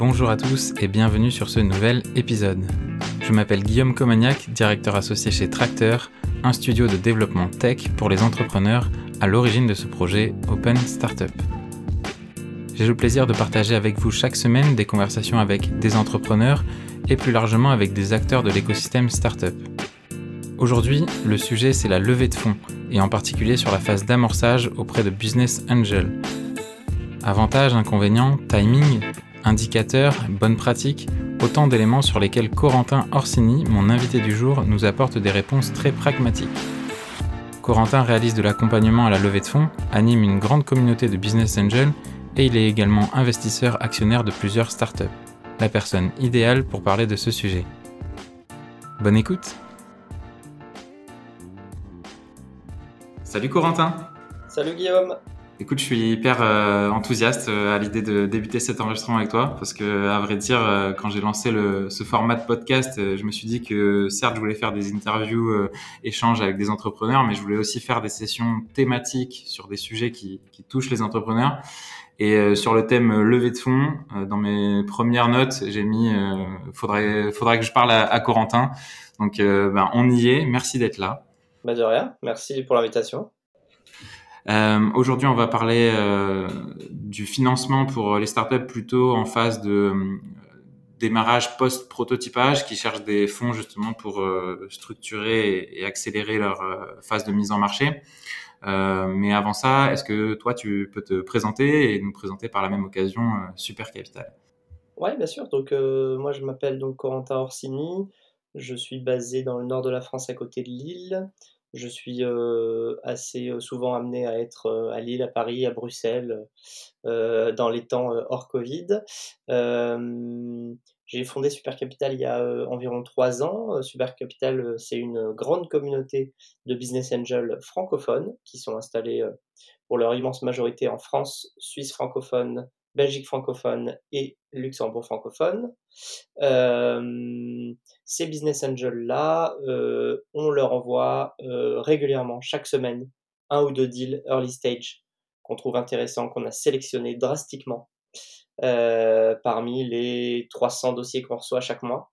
Bonjour à tous et bienvenue sur ce nouvel épisode. Je m'appelle Guillaume Comagnac, directeur associé chez Tracteur, un studio de développement tech pour les entrepreneurs à l'origine de ce projet Open Startup. J'ai le plaisir de partager avec vous chaque semaine des conversations avec des entrepreneurs et plus largement avec des acteurs de l'écosystème startup. Aujourd'hui, le sujet c'est la levée de fonds et en particulier sur la phase d'amorçage auprès de Business Angel. Avantages, inconvénients, timing, indicateurs, bonnes pratiques, autant d'éléments sur lesquels Corentin Orsini, mon invité du jour, nous apporte des réponses très pragmatiques. Corentin réalise de l'accompagnement à la levée de fonds, anime une grande communauté de business angels et il est également investisseur actionnaire de plusieurs startups. La personne idéale pour parler de ce sujet. Bonne écoute Salut Corentin Salut Guillaume Écoute, je suis hyper euh, enthousiaste euh, à l'idée de débuter cet enregistrement avec toi parce que, à vrai dire, euh, quand j'ai lancé le, ce format de podcast, je me suis dit que certes, je voulais faire des interviews, échanges avec des entrepreneurs, mais je voulais aussi faire des sessions thématiques sur des sujets qui, qui touchent les entrepreneurs. Et sur le thème levée de fonds, dans mes premières notes, j'ai mis faudrait faudrait que je parle à, à Corentin. Donc, ben, on y est. Merci d'être là. Bah de rien. Merci pour l'invitation. Euh, Aujourd'hui, on va parler euh, du financement pour les startups plutôt en phase de euh, démarrage post-prototypage qui cherchent des fonds justement pour structurer et, accélérer leur phase de mise en marché. mais avant ça, est-ce que toi, tu peux te présenter et nous présenter par la même occasion Super Capital? Oui, bien sûr. Donc, moi, je m'appelle donc Corentin Orsini. Je suis basé dans le nord de la France, à côté de Lille. Je suis assez souvent amené à être à Lille, à Paris, à Bruxelles, dans les temps hors Covid. j'ai fondé Super Capital il y a environ trois ans. Super Capital, c'est une grande communauté de business angels francophones qui sont installés pour leur immense majorité en France, Suisse francophone, Belgique francophone et Luxembourg francophone. Euh, ces business angels-là, euh, on leur envoie euh, régulièrement, chaque semaine, un ou deux deals early stage qu'on trouve intéressants, qu'on a sélectionnés drastiquement parmi les 300 dossiers qu'on reçoit chaque mois.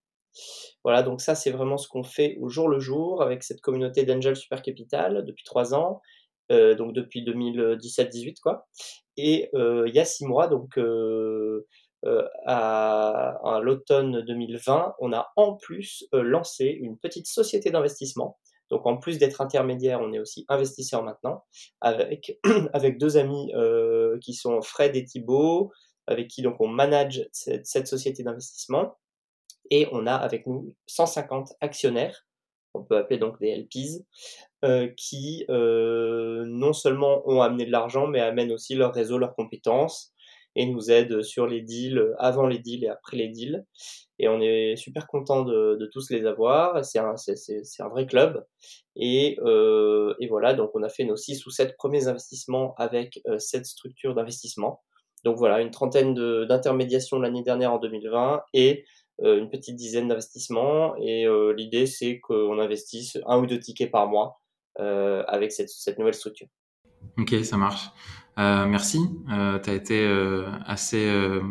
Voilà, donc ça c'est vraiment ce qu'on fait au jour le jour avec cette communauté d'Angel Super Capital depuis trois ans, donc depuis 2017-18 quoi. Et il y a six mois, donc à, à l'automne 2020, on a en plus lancé une petite société d'investissement. Donc en plus d'être intermédiaire, on est aussi investisseur maintenant, avec, avec deux amis qui sont Fred et Thibault, avec qui donc on manage cette, cette société d'investissement. Et on a avec nous 150 actionnaires, on peut appeler donc des LPs, euh, qui euh, non seulement ont amené de l'argent, mais amènent aussi leur réseau, leurs compétences et nous aident sur les deals, avant les deals et après les deals. Et on est super content de, de tous les avoir. C'est un, un vrai club. Et, euh, et, voilà, donc on a fait nos six ou sept premiers investissements avec euh, cette structure d'investissement. Donc voilà, une trentaine d'intermédiations l'année dernière en 2020 et euh, une petite dizaine d'investissements. Et l'idée, c'est qu'on investisse un ou deux tickets par mois avec cette, nouvelle structure. Ok, ça marche. Euh, merci. Euh, tu as été euh, assez euh,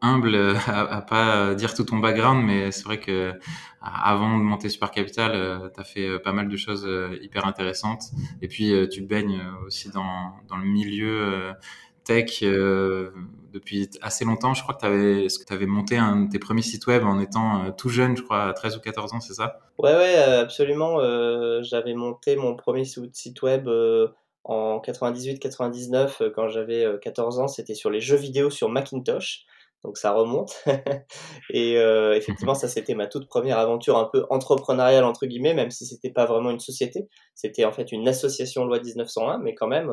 humble à, à, pas dire tout ton background, mais c'est vrai que avant de monter Super Capital, tu as fait pas mal de choses hyper intéressantes. Et puis, tu baignes aussi dans le milieu tech depuis assez longtemps. Je crois que tu avais, monté un de tes premiers sites web en étant euh, tout jeune, je crois, à 13 ou 14 ans, c'est ça? Ouais, ouais, euh, absolument. Euh, j'avais monté mon premier site web en 98-99 quand j'avais 14 ans. C'était sur les jeux vidéo sur Macintosh. Donc ça remonte. et effectivement, ça c'était ma toute première aventure un peu entrepreneuriale entre guillemets, même si c'était pas vraiment une société. C'était en fait une association loi 1901, mais quand même,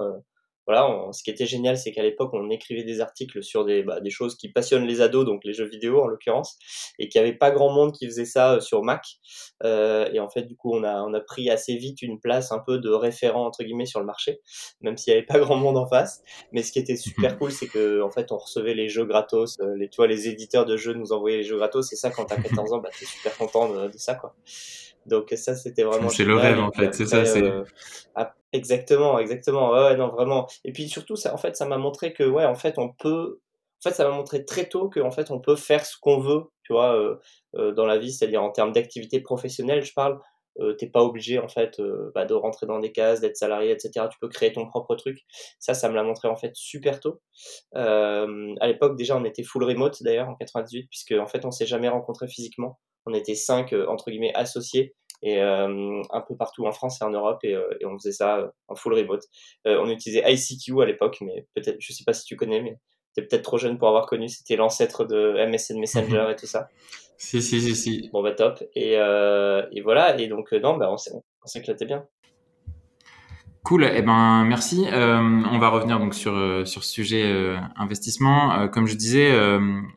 voilà, ce qui était génial, c'est qu'à l'époque, on écrivait des articles sur des, bah, des choses qui passionnent les ados, donc les jeux vidéo en l'occurrence, et qu'il n'y avait pas grand monde qui faisait ça euh, sur Mac. Euh, et en fait, du coup, on a, on a pris assez vite une place un peu de référent entre guillemets sur le marché, même s'il n'y avait pas grand monde en face. Mais ce qui était super mhm. cool, c'est que en fait, on recevait les jeux gratos. Euh, les, tu vois, les éditeurs de jeux nous envoyaient les jeux gratos. Et ça, quand t'as 14 ans, bah, t'es super content de, de ça, quoi. Donc ça, c'était vraiment. C'est le rêve en fait, c'est ça. C'est. Euh, exactement, exactement. Ouais, non, vraiment. Et puis surtout, ça, en fait, ça m'a montré que ouais, en fait, on peut. fait, ça m'a montré très tôt qu'en fait, on peut faire ce qu'on veut, tu vois, dans la vie, c'est-à-dire en termes d'activité professionnelle, je parle. Euh, t'es pas obligé en fait euh, bah, de rentrer dans des cases, d'être salarié, etc. Tu peux créer ton propre truc. Ça, ça me l'a montré en fait super tôt. Euh, à l'époque déjà, on était full remote d'ailleurs en 98, puisque en fait on s'est jamais rencontré physiquement. On était cinq entre guillemets associés et un peu partout en France et en Europe et, et on faisait ça en full remote. on utilisait ICQ à l'époque, mais peut-être, je sais pas si tu connais, mais t'es peut-être trop jeune pour avoir connu. C'était l'ancêtre de MSN Messenger et tout ça. Si, si, si, si. Bon, bah top. Et, euh, et voilà. Et donc, euh, non, bah, on s'éclatait bien. Cool, eh ben merci. Euh, on va revenir donc sur sur ce sujet investissement. comme je disais,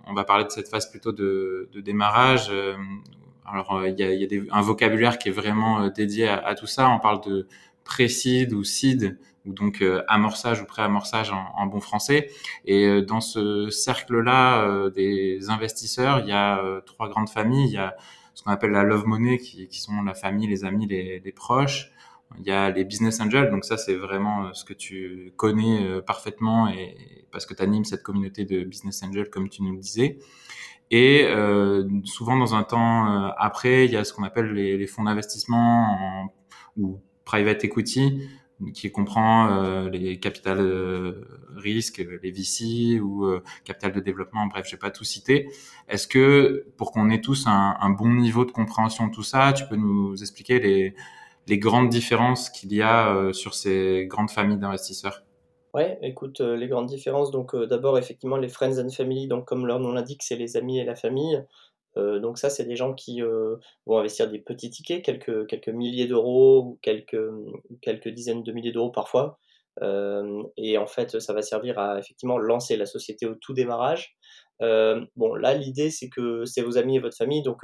on va parler de cette phase plutôt de, de démarrage. alors il y a, y a des, un vocabulaire qui est vraiment dédié à, tout ça. On parle de pré-seed ou seed ou donc euh, amorçage ou pré-amorçage en, bon français. Et euh, dans ce cercle-là euh, des investisseurs, il y a trois grandes familles. Il y a ce qu'on appelle la love money, qui, qui, sont la famille, les amis, les, les, proches. Il y a les business angels, donc ça c'est vraiment ce que tu connais parfaitement et parce que tu animes cette communauté de business angels comme tu nous le disais. Et euh, souvent dans un temps après, il y a ce qu'on appelle les, fonds d'investissement ou private equity, qui comprend euh, les capital euh, risques, les VC ou euh, capital de développement, bref, je vais pas tout citer. Est-ce que pour qu'on ait tous un, bon niveau de compréhension de tout ça, tu peux nous expliquer les, les grandes différences qu'il y a euh, sur ces grandes familles d'investisseurs Ouais, écoute, euh, les grandes différences, donc d'abord effectivement les friends and family, donc comme leur nom l'indique, c'est les amis et la famille. Euh, donc ça, c'est des gens qui euh, vont investir des petits tickets, quelques, quelques milliers d'euros ou quelques, quelques dizaines de milliers d'euros parfois. Euh, et en fait, ça va servir à effectivement lancer la société au tout démarrage. bon, là, l'idée, c'est que c'est vos amis et votre famille, donc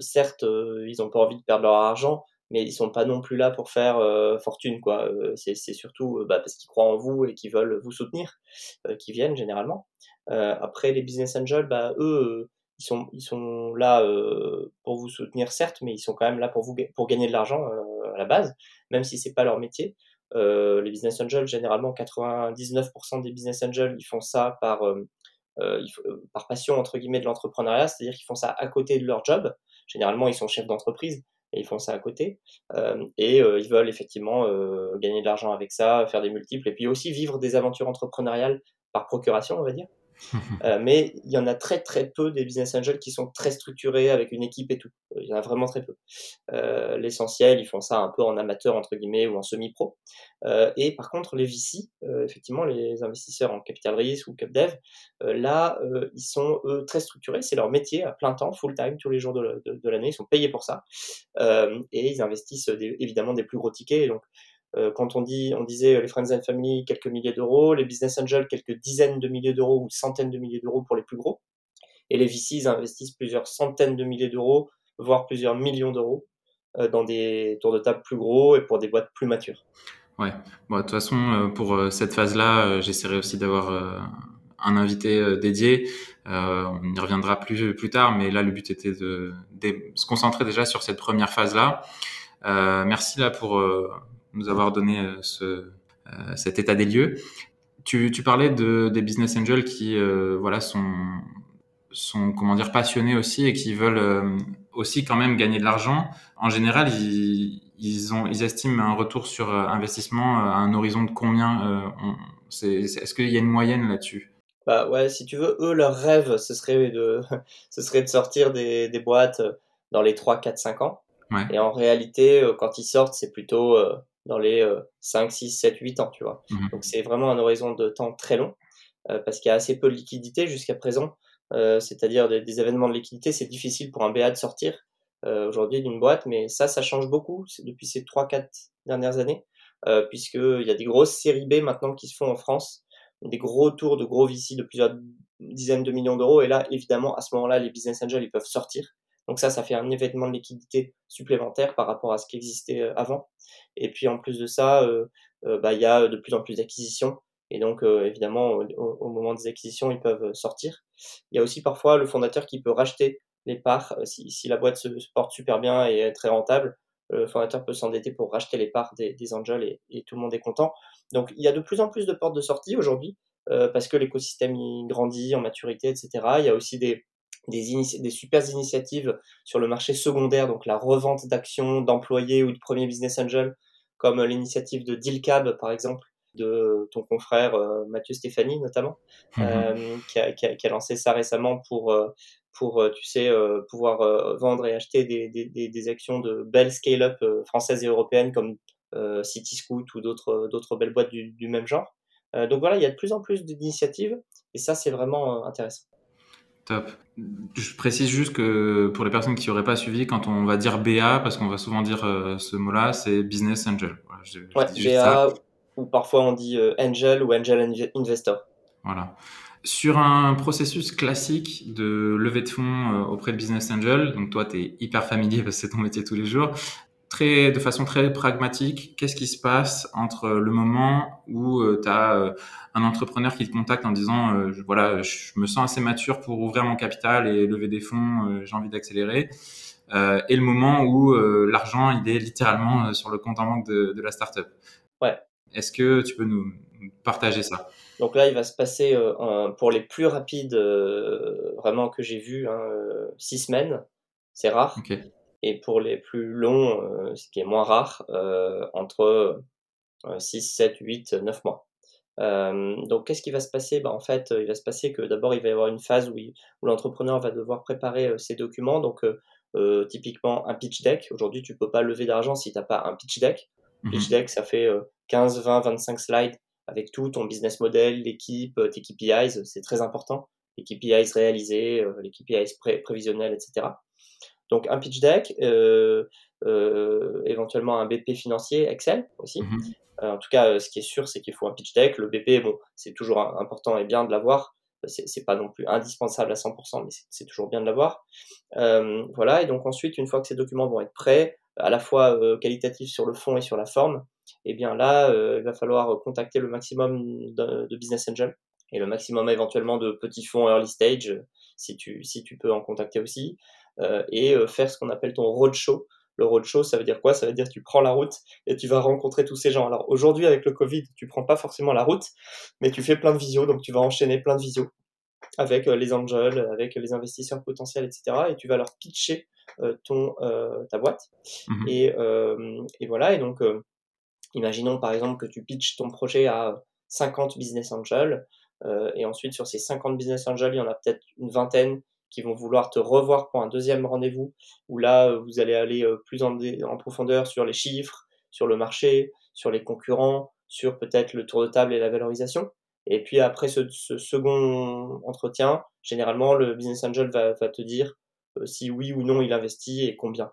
certes, ils n'ont pas envie de perdre leur argent, mais ils sont pas non plus là pour faire fortune, quoi. c'est surtout bah, parce qu'ils croient en vous et qu'ils veulent vous soutenir, qui viennent généralement. après, les business angels, bah, eux, ils sont, ils sont là euh, pour vous soutenir, certes, mais ils sont quand même là pour, vous, pour gagner de l'argent euh, à la base, même si c'est pas leur métier. Euh, les business angels, généralement, 99% des business angels, ils font ça par, euh, euh, par passion, entre guillemets, de l'entrepreneuriat, c'est-à-dire qu'ils font ça à côté de leur job. Généralement, ils sont chefs d'entreprise ils font ça à côté. et ils veulent effectivement gagner de l'argent avec ça, faire des multiples, et puis aussi vivre des aventures entrepreneuriales par procuration, on va dire. Euh, mais il y en a très très peu des business angels qui sont très structurés avec une équipe et tout. Il y en a vraiment très peu. Euh, L'essentiel, ils font ça un peu en amateur entre guillemets ou en semi-pro. Euh, et par contre, les VC, effectivement, les investisseurs en capital risque ou cap dev, là, ils sont eux très structurés. C'est leur métier à plein temps, full time, tous les jours de, l'année. Ils sont payés pour ça et ils investissent évidemment des plus gros tickets. donc euh, quand on dit, on disait euh, les friends and family quelques milliers d'euros, les business angels quelques dizaines de milliers d'euros ou centaines de milliers d'euros pour les plus gros, et les VCs investissent plusieurs centaines de milliers d'euros, voire plusieurs millions d'euros euh, dans des tours de table plus gros et pour des boîtes plus matures. Ouais, bon, de toute façon, pour cette phase-là, j'essaierai aussi d'avoir un invité dédié. on y reviendra plus plus tard, mais là le but était de, de se concentrer déjà sur cette première phase-là. merci là pour nous avoir donné euh, ce, euh, cet état des lieux. Tu, tu parlais de, des business angels qui euh, voilà, sont, sont comment dire, passionnés aussi et qui veulent aussi quand même gagner de l'argent. En général, ils, ils, ont, ils estiment un retour sur investissement à un horizon de combien Est-ce qu'il y a une moyenne là-dessus? Bah ouais, si tu veux, eux, leur rêve, ce serait de, ce serait de sortir des, des boîtes dans les 3, 4, 5 ans. Ouais. Et en réalité, quand ils sortent, c'est plutôt dans les 5, 6, 7, 8 ans, tu vois. Mmh Donc c'est vraiment un horizon de temps très long euh, parce qu'il y a assez peu de liquidité jusqu'à présent. Euh, c'est-à-dire des, des, événements de liquidité, c'est difficile pour un BA de sortir euh, aujourd'hui d'une boîte, mais ça, ça change beaucoup depuis ces 3-4 dernières années, euh, puisqu'il y a des grosses séries B maintenant qui se font en France, des gros tours de gros VC de plusieurs dizaines de millions d'euros, et là, évidemment, à ce moment-là, les business angels, ils peuvent sortir donc ça, ça fait un événement de liquidité supplémentaire par rapport à ce qui existait avant. Et puis en plus de ça, euh, euh, bah, il y a de plus en plus d'acquisitions. Et donc, évidemment, au, moment des acquisitions, ils peuvent sortir. Il y a aussi parfois le fondateur qui peut racheter les parts. Si, si la boîte se, porte super bien et est très rentable, le fondateur peut s'endetter pour racheter les parts des, des angels et, tout le monde est content. Donc, il y a de plus en plus de portes de sortie aujourd'hui. parce que l'écosystème grandit en maturité, etc. Il y a aussi des, des, des super initiatives sur le marché secondaire, donc la revente d'actions d'employés ou de premiers business angels, comme l'initiative de Dealcab, par exemple, de ton confrère euh, Mathieu Stéphanie, notamment, mhm. euh, qui, a, qui, a, qui, a, lancé ça récemment pour, euh, pour tu sais, pouvoir vendre et acheter des, des, des actions de belles scale-up françaises et européennes comme Cityscoot ou d'autres, d'autres belles boîtes du, du même genre. donc voilà, il y a de plus en plus d'initiatives et ça, c'est vraiment intéressant. Top. Je précise juste que pour les personnes qui n'auraient pas suivi, quand on va dire BA, parce qu'on va souvent dire euh, ce mot-là, c'est Business Angel. ouais, BA, ou parfois on dit euh, Angel ou Angel Investor. Voilà. Sur un processus classique de levée de fonds euh, auprès de Business Angel, donc toi, tu es hyper familier parce que c'est ton métier tous les jours, très, de façon très pragmatique, qu'est-ce qui se passe entre le moment où euh, tu as euh, un entrepreneur qui te contacte en disant euh, voilà, je me sens assez mature pour ouvrir mon capital et lever des fonds, j'ai envie d'accélérer, et le moment où l'argent il est littéralement sur le compte en banque de, de la startup. Ouais. Est-ce que tu peux nous partager ça? Donc là, il va se passer pour les plus rapides, vraiment que j'ai vu, hein, six semaines. C'est rare. Okay et pour les plus longs, euh, ce qui est moins rare, euh, entre 6, 7, 8, 9 mois. Euh, donc, qu'est-ce qui va se passer? Bah, En fait, il va se passer que d'abord, il va y avoir une phase où, où l'entrepreneur va devoir préparer ses documents. Donc, typiquement, un pitch deck. Aujourd'hui, tu ne peux pas lever d'argent si tu n'as pas un pitch deck. Mmh pitch deck, ça fait 15, 20, 25 slides avec tout, ton business model, l'équipe, tes KPIs, c'est très important. Les KPIs réalisés, les KPIs prévisionnels, etc. Donc un pitch deck, euh, euh, éventuellement un BP financier, Excel aussi. Mhm. Euh, en tout cas, ce qui est sûr, c'est qu'il faut un pitch deck. Le BP, bon, c'est toujours important et bien de l'avoir. C'est pas non plus indispensable à 100%, mais c'est toujours bien de l'avoir. voilà, et donc ensuite, une fois que ces documents vont être prêts, à la fois qualitatifs sur le fond et sur la forme, et eh bien là, il va falloir contacter le maximum de, de, business angels et le maximum éventuellement de petits fonds early stage, si tu, si tu peux en contacter aussi. Euh, et euh, faire ce qu'on appelle ton roadshow. Le roadshow, ça veut dire quoi? Ça veut dire que tu prends la route et tu vas rencontrer tous ces gens. Alors aujourd'hui, avec le Covid, tu prends pas forcément la route, mais tu fais plein de visios, donc tu vas enchaîner plein de visios avec euh, les angels, avec les investisseurs potentiels, etc. Et tu vas leur pitcher ton, ta boîte. Mmh et, et, voilà, et donc, imaginons par exemple que tu pitches ton projet à 50 business angels, et ensuite sur ces 50 business angels, il y en a peut-être une vingtaine qui vont vouloir te revoir pour un deuxième rendez-vous, où là, euh, vous allez aller euh, plus en, profondeur sur les chiffres, sur le marché, sur les concurrents, sur peut-être le tour de table et la valorisation. Et puis après ce, second entretien, généralement, le business angel va, te dire euh, si oui ou non il investit et combien.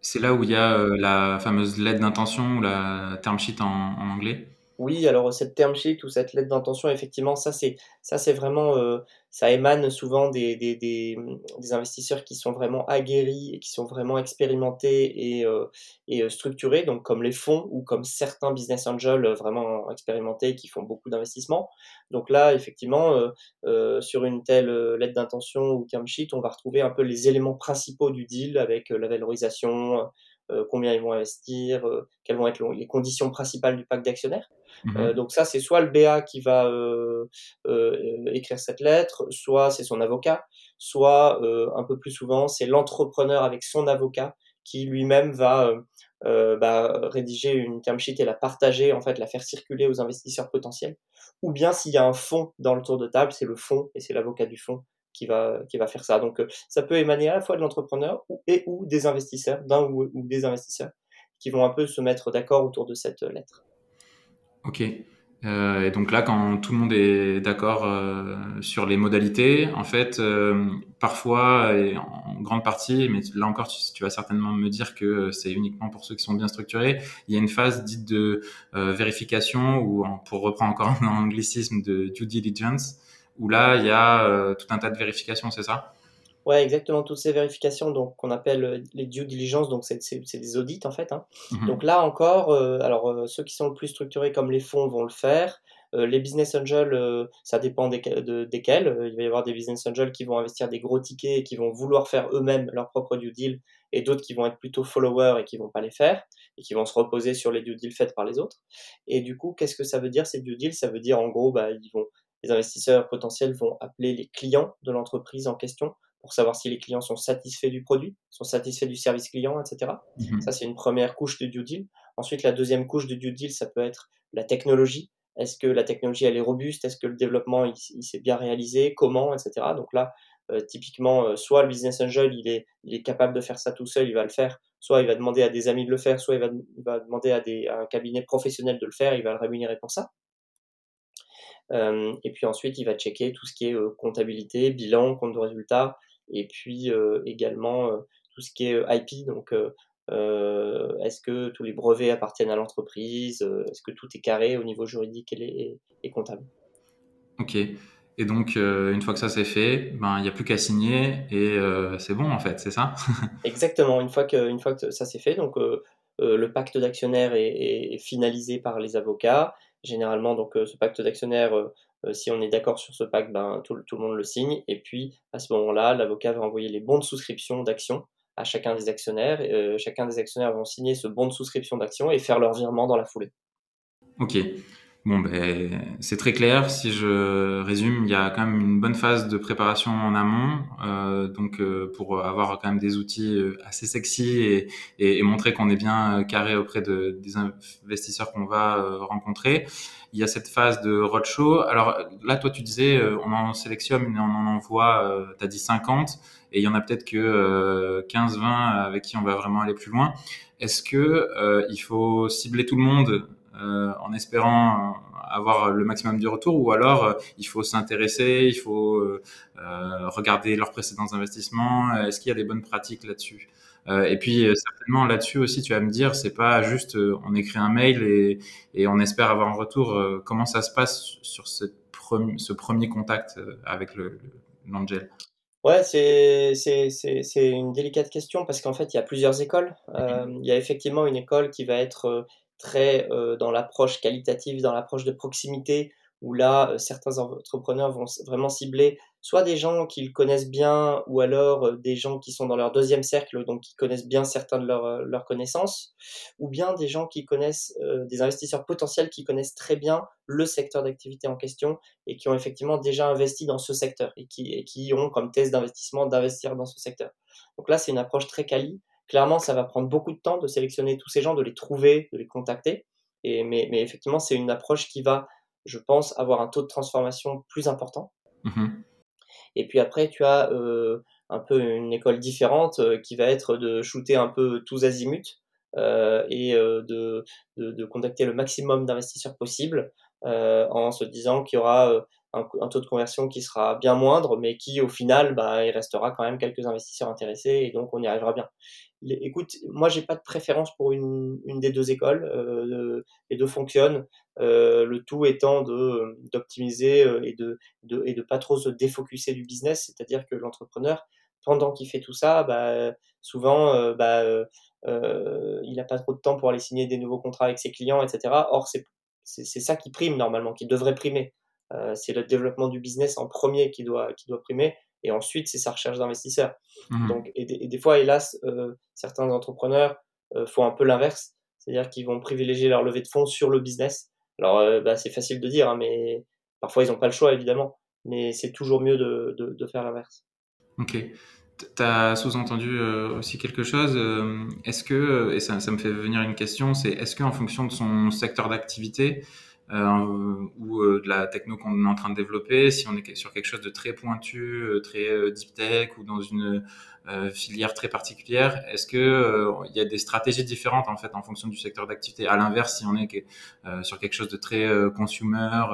C'est là où il y a la fameuse lettre d'intention la term sheet en anglais? Oui, alors cette term sheet ou cette lettre d'intention, effectivement, ça c'est ça c'est vraiment euh, ça émane souvent des, des, des, des, investisseurs qui sont vraiment aguerris et qui sont vraiment expérimentés et, euh, et euh, structurés, donc comme les fonds ou comme certains business angels vraiment expérimentés qui font beaucoup d'investissements. Donc là, effectivement, sur une telle lettre d'intention ou term sheet, on va retrouver un peu les éléments principaux du deal avec la valorisation, combien ils vont investir, quelles vont être les conditions principales du pacte d'actionnaires. Mmh euh, donc ça, c'est soit le BA qui va euh, euh, écrire cette lettre, soit c'est son avocat, soit un peu plus souvent, c'est l'entrepreneur avec son avocat qui lui-même va bah, rédiger une term sheet et la partager, en fait, la faire circuler aux investisseurs potentiels. Ou bien s'il y a un fonds dans le tour de table, c'est le fonds et c'est l'avocat du fonds qui va, qui va faire ça. Donc ça peut émaner à la fois de l'entrepreneur et ou des investisseurs, d'un ou des investisseurs, qui vont un peu se mettre d'accord autour de cette lettre. Ok. Euh, et donc là, quand tout le monde est d'accord euh, sur les modalités, en fait, euh, parfois, et en grande partie, mais là encore, tu, vas certainement me dire que c'est uniquement pour ceux qui sont bien structurés, il y a une phase dite de vérification, ou pour reprendre encore un anglicisme de due diligence, où là, il y a tout un tas de vérifications, c'est ça? Ouais, exactement, toutes ces vérifications donc qu'on appelle euh, les due diligence, donc c'est des audits en fait. Hein. Mmh donc là encore, euh, alors euh, ceux qui sont le plus structurés comme les fonds vont le faire. les business angels, ça dépend des, desquels. il va y avoir des business angels qui vont investir des gros tickets et qui vont vouloir faire eux-mêmes leur propre due deal, et d'autres qui vont être plutôt followers et qui vont pas les faire, et qui vont se reposer sur les due deals faites par les autres. Et du coup, qu'est-ce que ça veut dire ces due deals? Ça veut dire en gros, bah, ils vont les investisseurs potentiels vont appeler les clients de l'entreprise en question pour savoir si les clients sont satisfaits du produit, sont satisfaits du service client, etc. Mhm. Ça, c'est une première couche de due deal. Ensuite, la deuxième couche de due deal, ça peut être la technologie. Est-ce que la technologie, elle est robuste? Est-ce que le développement, il, s'est bien réalisé? Comment? Etc. Donc là, euh, typiquement, euh, soit le business angel, il est, il est capable de faire ça tout seul, il va le faire. Soit il va demander à des amis de le faire, soit il va, il va demander à, des, à un cabinet professionnel de le faire, il va le rémunérer pour ça. Euh, et puis ensuite, il va checker tout ce qui est euh, comptabilité, bilan, compte de résultat, et puis euh, également tout ce qui est IP. Donc, est-ce que tous les brevets appartiennent à l'entreprise Est-ce que tout est carré au niveau juridique et, et comptable? Ok. Et donc, une fois que ça c'est fait, ben il n'y a plus qu'à signer et c'est bon en fait, c'est ça? Exactement. Une fois que, une fois que ça c'est fait, donc le pacte d'actionnaires est, est, finalisé par les avocats. Généralement, donc, ce pacte d'actionnaires, si on est d'accord sur ce pacte, ben, tout, le monde le signe. Et puis, à ce moment-là, l'avocat va envoyer les bons de souscription d'actions à chacun des actionnaires. chacun des actionnaires vont signer ce bon de souscription d'actions et faire leur virement dans la foulée. Ok. Bon, ben, c'est très clair. Si je résume, il y a quand même une bonne phase de préparation en amont, euh, donc euh, pour avoir quand même des outils euh, assez sexy et, et, montrer qu'on est bien carré auprès de, des investisseurs qu'on va rencontrer. Il y a cette phase de roadshow. Alors là, toi, tu disais, on en sélectionne et on en envoie, tu as dit 50, et il y en a peut-être que 15-20 avec qui on va vraiment aller plus loin. Est-ce que il faut cibler tout le monde euh, en espérant euh, avoir le maximum du retour ou alors euh, il faut s'intéresser, il faut regarder leurs précédents investissements. Est-ce qu'il y a des bonnes pratiques là-dessus? Et puis certainement là-dessus aussi, tu vas me dire, c'est pas juste on écrit un mail et, on espère avoir un retour. comment ça se passe sur ce premier, contact avec l'angel? Ouais, c'est une délicate question parce qu'en fait, il y a plusieurs écoles. il y a effectivement une école qui va être très euh, dans l'approche qualitative, dans l'approche de proximité, où là, euh, certains entrepreneurs vont vraiment cibler soit des gens qu'ils connaissent bien, ou alors euh, des gens qui sont dans leur deuxième cercle, donc qui connaissent bien certains de leurs connaissances, ou bien des gens qui connaissent, des investisseurs potentiels qui connaissent très bien le secteur d'activité en question et qui ont effectivement déjà investi dans ce secteur et qui, et qui ont comme thèse d'investissement d'investir dans ce secteur. Donc là, c'est une approche très quali Clairement, ça va prendre beaucoup de temps de sélectionner tous ces gens, de les trouver, de les contacter. Et, mais, mais effectivement, c'est une approche qui va, je pense, avoir un taux de transformation plus important. Mmh et puis après, tu as euh, un peu une école différente euh, qui va être de shooter un peu tous azimuts euh, et de, de, de, contacter le maximum d'investisseurs possible en se disant qu'il y aura un, taux de conversion qui sera bien moindre, mais qui au final, bah, il restera quand même quelques investisseurs intéressés et donc on y arrivera bien. écoute, moi j'ai pas de préférence pour une, une des deux écoles, euh, les deux fonctionnent, euh, le tout étant de d'optimiser euh, et de, de et de pas trop se défocuser du business, c'est-à-dire que l'entrepreneur pendant qu'il fait tout ça, bah, souvent euh, bah, euh, il n'a pas trop de temps pour aller signer des nouveaux contrats avec ses clients, etc. Or c'est c'est ça qui prime normalement, qui devrait primer. Euh, c'est le développement du business en premier qui doit, qui doit primer, et ensuite c'est sa recherche d'investisseurs. Mmh. Donc, et, des fois, hélas, euh, certains entrepreneurs euh, font un peu l'inverse, c'est-à-dire qu'ils vont privilégier leur levée de fonds sur le business. Alors, bah, c'est facile de dire, hein, mais parfois ils n'ont pas le choix, évidemment, mais c'est toujours mieux de, de, faire l'inverse. Ok. Tu as sous-entendu aussi quelque chose. est-ce que, et ça, ça, me fait venir une question, c'est est-ce qu'en fonction de son secteur d'activité, ou euh, de la techno qu'on est en train de développer, si on est sur quelque chose de très pointu, euh, très deep tech ou dans une filière très particulière, est-ce que il y a des stratégies différentes en fait en fonction du secteur d'activité? À l'inverse, si on est sur quelque chose de très consumer,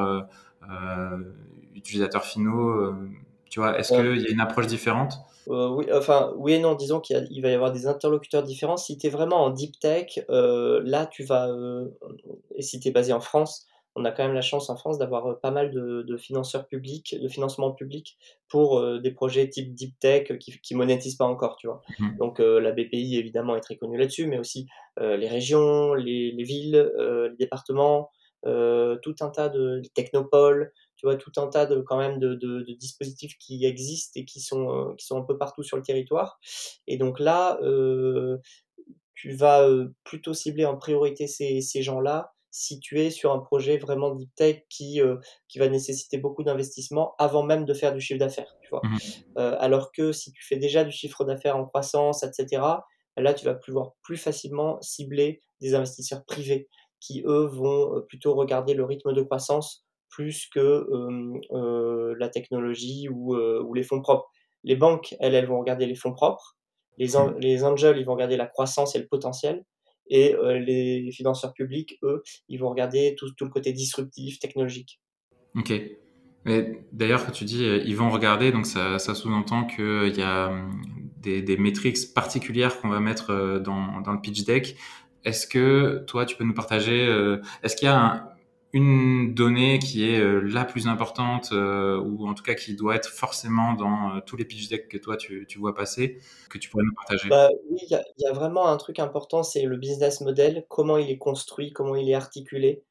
utilisateurs finaux, tu vois, est-ce qu'il y a une approche différente? Oui, enfin, oui et non, disons qu'il va y avoir des interlocuteurs différents. Si tu es vraiment en deep tech, là, tu vas, et si tu es basé en France, on a quand même la chance en France d'avoir euh, pas mal de, financeurs publics, de financement public pour euh, des projets type deep tech qui, qui monétisent pas encore, tu vois. Mmh. Donc euh, la BPI évidemment est très connue là-dessus, mais aussi les régions, les, villes, les départements, tout un tas de technopoles, tu vois, tout un tas de quand même de, dispositifs qui existent et qui sont qui sont un peu partout sur le territoire. Et donc là, tu vas plutôt cibler en priorité ces, ces gens-là si tu es sur un projet vraiment deep tech qui, qui va nécessiter beaucoup d'investissement avant même de faire du chiffre d'affaires, tu vois. Mmh alors que si tu fais déjà du chiffre d'affaires en croissance, etc., là, tu vas pouvoir plus facilement cibler des investisseurs privés qui, eux, vont plutôt regarder le rythme de croissance plus que la technologie ou, ou, les fonds propres. Les banques, elles, elles vont regarder les fonds propres. Les, mmh. les angels, ils vont regarder la croissance et le potentiel. Et les financeurs publics, eux, ils vont regarder tout, le côté disruptif, technologique. Ok. D'ailleurs, quand tu dis ils vont regarder, donc ça, sous-entend qu'il y a hum, des, des métriques particulières qu'on va mettre dans, dans, le pitch deck. Est-ce que toi, tu peux nous partager, est-ce qu'il y a un, une donnée qui est euh, la plus importante euh, ou en tout cas qui doit être forcément dans euh, tous les pitch decks que toi tu, tu, vois passer que tu pourrais nous partager. Bah, Oui, il y, y, a vraiment un truc important, c'est le business model, comment il est construit, comment il est articulé.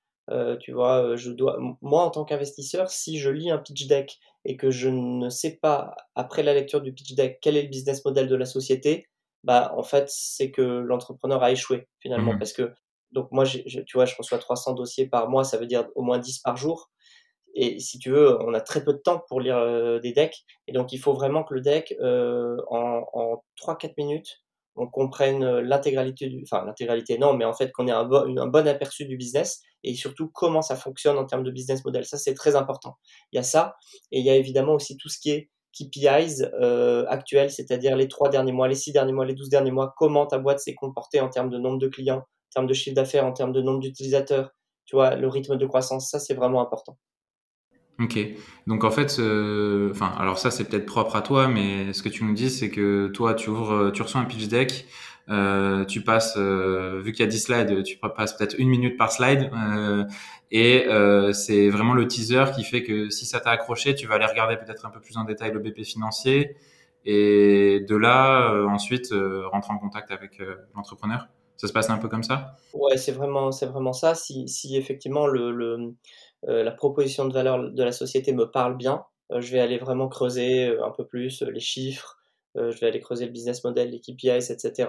tu vois, je dois, moi en tant qu'investisseur, si je lis un pitch deck et que je ne sais pas après la lecture du pitch deck quel est le business model de la société, bah en fait c'est que l'entrepreneur a échoué finalement. Mmh. Parce que donc moi, tu vois, je reçois 300 dossiers par mois, ça veut dire au moins 10 par jour. Et si tu veux, on a très peu de temps pour lire euh, des decks. Et donc, il faut vraiment que le deck, euh, en, en 3-4 minutes, on comprenne l'intégralité du... Enfin, l'intégralité, non, mais en fait, qu'on ait un, bon, un bon aperçu du business et surtout comment ça fonctionne en termes de business model. Ça, c'est très important. Il y a ça. Et il y a évidemment aussi tout ce qui est KPIs euh, actuels, c'est-à-dire les 3 derniers mois, les 6 derniers mois, les 12 derniers mois, comment ta boîte s'est comportée en termes de nombre de clients, en termes de chiffre d'affaires, en termes de nombre d'utilisateurs, tu vois, le rythme de croissance, ça c'est vraiment important. Ok, donc en fait, euh, enfin, alors ça c'est peut-être propre à toi, mais ce que tu nous dis, c'est que toi, tu ouvres, tu reçois un pitch deck, euh, tu passes, euh, vu qu'il y a 10 slides, tu passes peut-être une minute par slide, et c'est vraiment le teaser qui fait que si ça t'a accroché, tu vas aller regarder peut-être un peu plus en détail le BP financier, et de là, ensuite, rentrer en contact avec l'entrepreneur. Ça se passe un peu comme ça? Ouais, c'est vraiment, c'est vraiment ça. Si, si effectivement le, euh, la proposition de valeur de la société me parle bien, euh, je vais aller vraiment creuser euh, un peu plus les chiffres, je vais aller creuser le business model, les KPIs, etc.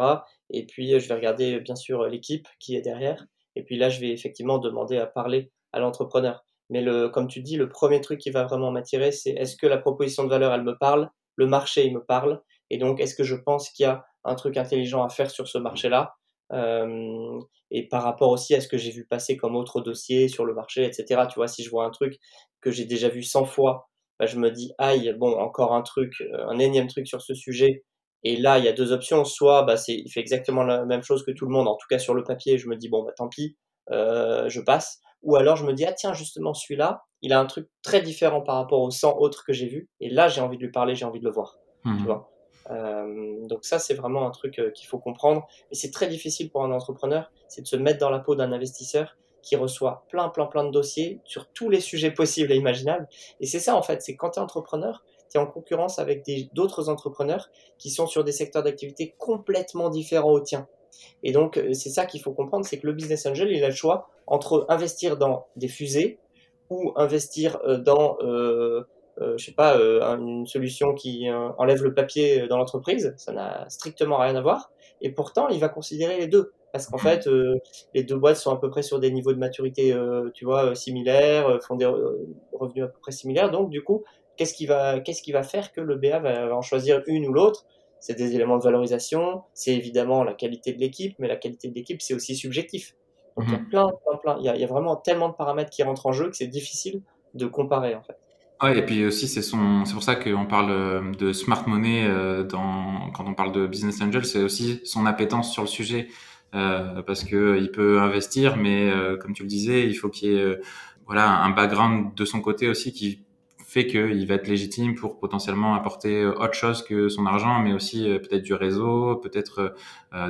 Et puis je vais regarder bien sûr l'équipe qui est derrière. Et puis là, je vais effectivement demander à parler à l'entrepreneur. Mais le, comme tu dis, le premier truc qui va vraiment m'attirer, c'est est-ce que la proposition de valeur, elle me parle, le marché, il me parle, et donc est-ce que je pense qu'il y a un truc intelligent à faire sur ce marché-là? Euh, et par rapport aussi à ce que j'ai vu passer comme autre dossier sur le marché, etc. Tu vois, si je vois un truc que j'ai déjà vu 100 fois, bah, je me dis, aïe, bon, encore un truc, euh, un énième truc sur ce sujet. Et là, il y a deux options. Soit bah, c'est, il fait exactement la même chose que tout le monde, en tout cas sur le papier, je me dis, bon, bah, tant pis, euh, je passe. Ou alors je me dis, ah tiens, justement, celui-là, il a un truc très différent par rapport aux 100 autres que j'ai vus. Et là, j'ai envie de lui parler, j'ai envie de le voir. Tu mmh vois euh, donc ça, c'est vraiment un truc euh, qu'il faut comprendre. Et c'est très difficile pour un entrepreneur, c'est de se mettre dans la peau d'un investisseur qui reçoit plein, plein, plein de dossiers sur tous les sujets possibles et imaginables. Et c'est ça, en fait, c'est quand tu es entrepreneur, tu es en concurrence avec d'autres entrepreneurs qui sont sur des secteurs d'activité complètement différents au tien. Et donc, euh, c'est ça qu'il faut comprendre, c'est que le business angel, il a le choix entre investir dans des fusées ou investir dans euh, euh, je sais pas, euh, une solution qui euh, enlève le papier dans l'entreprise, ça n'a strictement rien à voir. Et pourtant, il va considérer les deux, parce qu'en fait, les deux boîtes sont à peu près sur des niveaux de maturité, tu vois, similaires, font des revenus à peu près similaires. Donc, du coup, qu'est-ce qui va, qu'est-ce qui va faire que le BA va, en choisir une ou l'autre? C'est des éléments de valorisation, c'est évidemment la qualité de l'équipe, mais la qualité de l'équipe, c'est aussi subjectif. Donc, il y a mmh plein, plein, plein, il y, a, il y a vraiment tellement de paramètres qui rentrent en jeu que c'est difficile de comparer, en fait. Ouais, et puis aussi, c'est son, c'est pour ça qu'on parle euh, de smart money euh, dans, quand on parle de business angel, c'est aussi son appétence sur le sujet. Euh, parce que il peut investir, mais euh, comme tu le disais, il faut qu'il y ait voilà un background de son côté aussi qui fait qu'il va être légitime pour potentiellement apporter autre chose que son argent, mais aussi peut-être du réseau, peut-être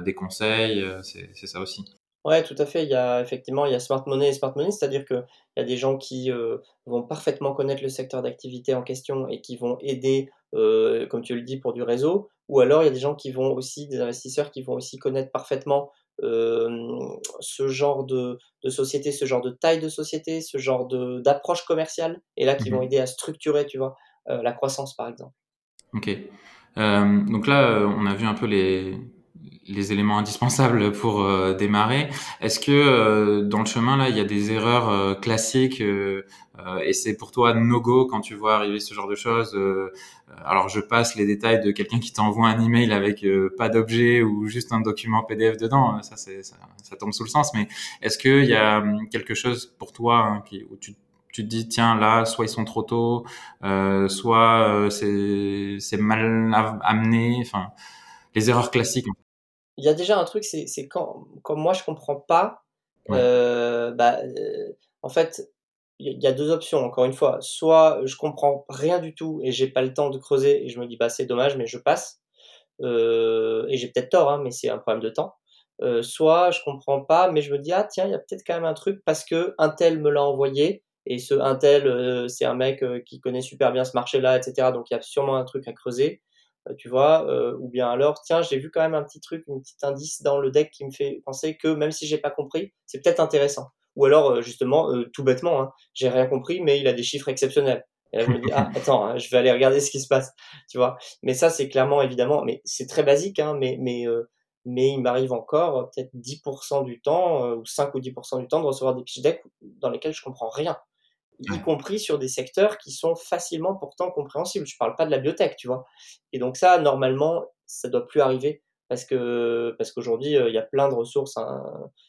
des conseils. c'est ça aussi. Ouais, tout à fait. Il y a effectivement, il y a smart money et smart money, c'est-à-dire qu'il y a des gens qui euh, vont parfaitement connaître le secteur d'activité en question et qui vont aider, euh, comme tu le dis, pour du réseau. Ou alors il y a des gens qui vont aussi, des investisseurs qui vont aussi connaître parfaitement euh, ce genre de, de société, ce genre de taille de société, ce genre de d'approche commerciale, et là qui vont mmh aider à structurer, tu vois, la croissance par exemple. Ok. donc là, on a vu un peu les, les éléments indispensables pour euh, démarrer. Est-ce que euh, dans le chemin là, il y a des erreurs euh, classiques et c'est pour toi no go quand tu vois arriver ce genre de choses Alors je passe les détails de quelqu'un qui t'envoie un email avec pas d'objet ou juste un document PDF dedans. Ça, c'est, ça, ça, tombe sous le sens. Mais est-ce qu'il y a hum, quelque chose pour toi hein, qui, où tu tu te dis tiens là soit ils sont trop tôt euh, soit c'est c'est mal amené enfin les erreurs classiques il y a déjà un truc, c'est quand, quand moi je comprends pas, euh, bah, euh, en fait, il y a deux options, encore une fois. Soit je comprends rien du tout et j'ai pas le temps de creuser et je me dis, bah c'est dommage, mais je passe. Euh, et j'ai peut-être tort, hein, mais c'est un problème de temps. soit je comprends pas, mais je me dis, ah tiens, il y a peut-être quand même un truc parce que un tel me l'a envoyé et ce un tel, c'est un mec qui connaît super bien ce marché-là, etc. Donc il y a sûrement un truc à creuser. Euh, tu vois, euh, ou bien alors, tiens, j'ai vu quand même un petit truc, un petit indice dans le deck qui me fait penser que même si j'ai pas compris, c'est peut-être intéressant. Ou alors, euh, justement, tout bêtement, hein, j'ai rien compris, mais il a des chiffres exceptionnels. Et là, je me dis, ah, attends, hein, je vais aller regarder ce qui se passe, tu vois. Mais ça, c'est clairement, évidemment, mais c'est très basique, hein, mais, mais, mais il m'arrive encore peut-être 10% du temps, ou 5 ou 10% du temps, de recevoir des pitch decks dans lesquels je comprends rien y compris sur des secteurs qui sont facilement pourtant compréhensibles. Je parle pas de la biotech, tu vois. Et donc ça, normalement, ça doit plus arriver parce que parce qu'aujourd'hui, euh, il y a plein de ressources hein,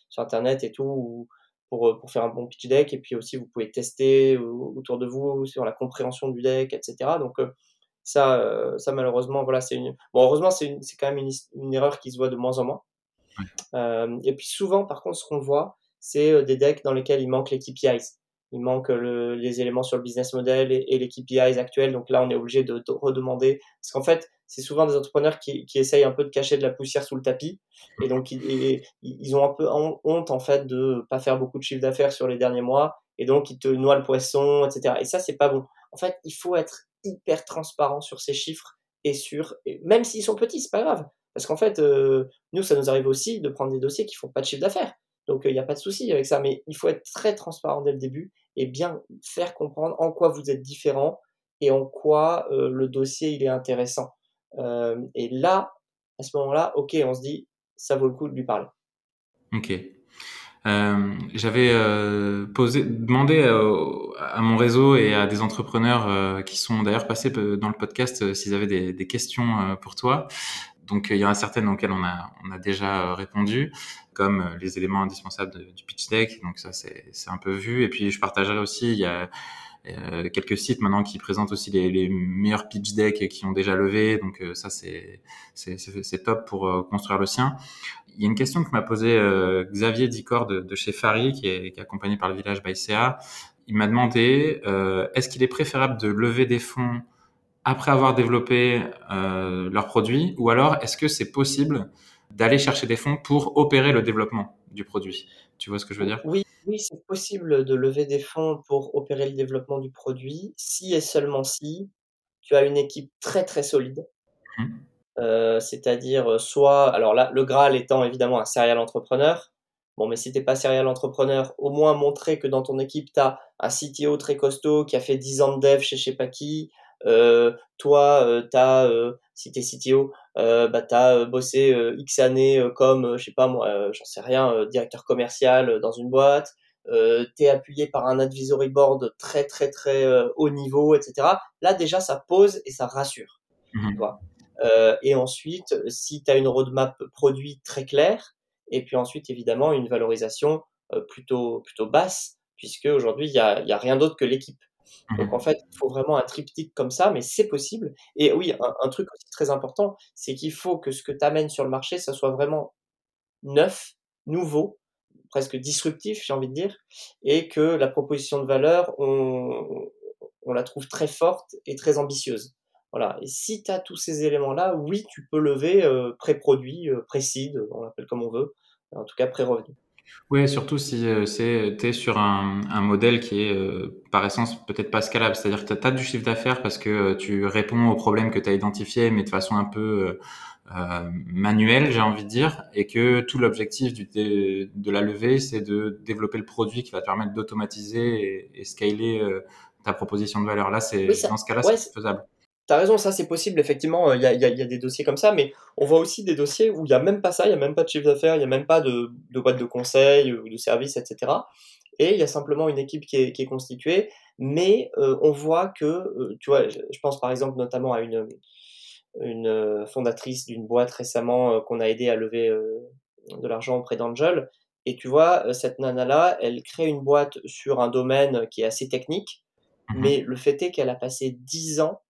sur Internet et tout pour, euh, pour faire un bon pitch deck. Et puis aussi, vous pouvez tester autour de vous sur la compréhension du deck, etc. Donc euh, ça, ça malheureusement, voilà, c'est une. Bon, heureusement, c'est c'est quand même une, une, erreur qui se voit de moins en moins. Euh, et puis souvent, par contre, ce qu'on voit, c'est des decks dans lesquels il manque les KPIs il manque le, les éléments sur le business model et, et les KPIs actuels. Donc là, on est obligé de, redemander. Parce qu'en fait, c'est souvent des entrepreneurs qui, essayent un peu de cacher de la poussière sous le tapis. Et donc, ils, ont un peu honte, en fait, de pas faire beaucoup de chiffre d'affaires sur les derniers mois. Et donc, ils te noient le poisson, etc. Et ça, c'est pas bon. En fait, il faut être hyper transparent sur ces chiffres et sur, même s'ils sont petits, c'est pas grave. Parce qu'en fait, euh, nous, ça nous arrive aussi de prendre des dossiers qui font pas de chiffre d'affaires. Donc, il n'y a pas de souci avec ça. Mais il faut être très transparent dès le début et bien faire comprendre en quoi vous êtes différent et en quoi euh, le dossier il est intéressant. Euh, et là, à ce moment-là, ok, on se dit, ça vaut le coup de lui parler. Ok. Euh, J'avais euh, posé, demandé à mon réseau et à des entrepreneurs qui sont d'ailleurs passés dans le podcast s'ils avaient des questions pour toi. Donc il y en a certaines auxquelles on a, on a déjà répondu comme euh, les éléments indispensables du pitch deck. Donc ça, c'est un peu vu. Et puis je partagerai aussi, il y a euh, quelques sites maintenant qui présentent aussi les, les, meilleurs pitch decks qui ont déjà levé. Donc euh, ça, c'est top pour euh, construire le sien. Il y a une question que m'a posée Xavier Dicor de, de, chez Fari, qui est, qui est, accompagné par le village CA. Il m'a demandé, est-ce qu'il est préférable de lever des fonds après avoir développé leur produit ou alors est-ce que c'est possible d'aller chercher des fonds pour opérer le développement du produit? Tu vois ce que je veux dire? Oui, oui c'est possible de lever des fonds pour opérer le développement du produit, si et seulement si tu as une équipe très très solide. Mmh. Euh, c'est-à-dire euh, soit, alors là, le Graal étant évidemment un serial entrepreneur. Bon, mais si t'es pas serial entrepreneur, au moins montrer que dans ton équipe, tu as un CTO très costaud qui a fait 10 ans de dev chez je sais pas qui, euh, toi, euh, tu as, euh, si tu es CTO, bah, tu as bossé X années comme, je sais pas moi, j'en sais rien, directeur commercial dans une boîte, euh, tu es appuyé par un advisory board très très très haut niveau, etc. Là déjà ça pose et ça rassure. Mmh euh, et ensuite, si tu as une roadmap produit très claire, et puis ensuite évidemment une valorisation plutôt plutôt basse, puisque aujourd'hui il y a, y a rien d'autre que l'équipe. Donc en fait, il faut vraiment un triptyque comme ça, mais c'est possible. Et oui, un, truc aussi très important, c'est qu'il faut que ce que tu amènes sur le marché, ça soit vraiment neuf, nouveau, presque disruptif, j'ai envie de dire, et que la proposition de valeur, on, on la trouve très forte et très ambitieuse. Voilà. Et si tu as tous ces éléments-là, oui, tu peux lever euh, pré-produit, euh, pré-seed, on l'appelle comme on veut, en tout cas pré-revenu. Oui, surtout si euh, c'est tu es sur un, un, modèle qui est euh, par essence peut-être pas scalable, c'est-à-dire que tu as, du chiffre d'affaires parce que euh, tu réponds aux problèmes que tu as identifiés mais de façon un peu euh, manuelle, j'ai envie de dire, et que tout l'objectif de, de la levée, c'est de développer le produit qui va te permettre d'automatiser et, et, scaler ta proposition de valeur. Là, c'est dans ce cas-là, c'est faisable. T'as raison, ça c'est possible, effectivement, il y a, y, a, y, a, des dossiers comme ça, mais on voit aussi des dossiers où il n'y a même pas ça, il n'y a même pas de chiffre d'affaires, il n'y a même pas de, de, boîte de conseil ou de service, etc. Et il y a simplement une équipe qui est, qui est constituée, mais euh, on voit que, euh, tu vois, je, pense par exemple notamment à une, une fondatrice d'une boîte récemment euh, qu'on a aidé à lever de l'argent auprès d'Angel, et tu vois, cette nana-là, elle crée une boîte sur un domaine qui est assez technique, mmh mais le fait est qu'elle a passé 10 ans euh,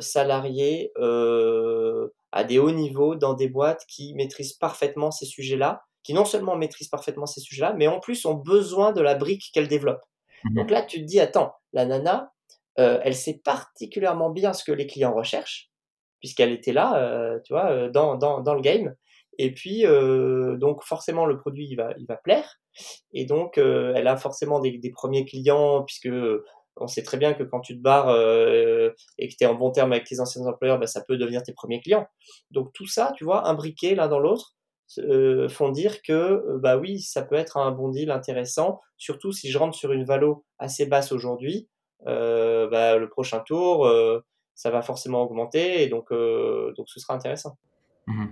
salariés euh, à des hauts niveaux dans des boîtes qui maîtrisent parfaitement ces sujets-là, qui non seulement maîtrisent parfaitement ces sujets-là, mais en plus ont besoin de la brique qu'elle développe. Mmh Donc là, tu te dis, attends, la nana, euh, elle sait particulièrement bien ce que les clients recherchent, puisqu'elle était là, euh, tu vois, euh, dans, dans, dans, le game. Et puis, euh, donc forcément, le produit, il va, il va plaire. Et donc, elle a forcément des, des, premiers clients, puisque on sait très bien que quand tu te barres euh, et que tu es en bon terme avec tes anciens employeurs, bah, ça peut devenir tes premiers clients. Donc tout ça, tu vois, imbriqué l'un dans l'autre, euh, font dire que euh, bah oui, ça peut être un bon deal intéressant, surtout si je rentre sur une valo assez basse aujourd'hui, euh, bah, le prochain tour, euh, ça va forcément augmenter et donc, donc ce sera intéressant. Mmh.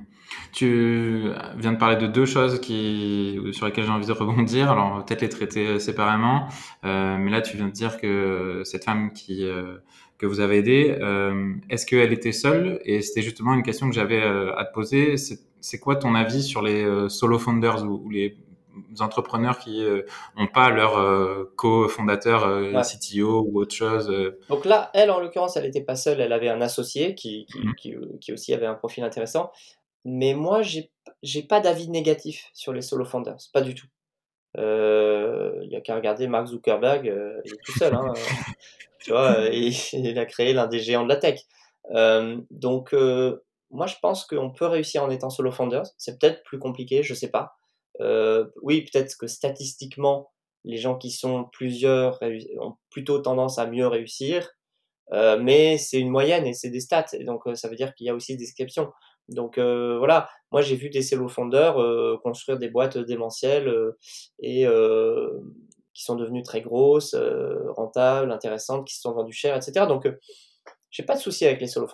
Tu viens de parler de deux choses qui, sur lesquelles j'ai envie de rebondir. Alors, peut-être les traiter euh, séparément. Euh, mais là, tu viens de dire que cette femme qui, euh, que vous avez aidée, euh, est-ce qu'elle était seule? Et c'était justement une question que j'avais euh, à te poser. C'est quoi ton avis sur les solo founders ou, ou les entrepreneurs qui n'ont pas leur co-fondateur ouais. CTO ou autre chose Donc là, elle, en l'occurrence, elle n'était pas seule. Elle avait un associé qui, qui, mmh. qui, qui aussi avait un profil intéressant. Mais moi, j'ai pas d'avis négatif sur les solo founders, pas du tout. Il euh, y a qu'à regarder Mark Zuckerberg, euh, il est tout seul, hein, tu vois, il, il, a créé l'un des géants de la tech. Euh, donc, euh, moi, je pense qu'on peut réussir en étant solo founders. C'est peut-être plus compliqué, je sais pas. Euh, oui, peut-être que statistiquement, les gens qui sont plusieurs ont plutôt tendance à mieux réussir, euh, mais c'est une moyenne et c'est des stats, et donc ça veut dire qu'il y a aussi des exceptions. Donc euh, voilà, moi j'ai vu des cello fondeurs euh, construire des boîtes démentielles euh, et euh, qui sont devenues très grosses, euh, rentables, intéressantes, qui se sont vendues cher, etc. Donc j'ai pas de souci avec les solo.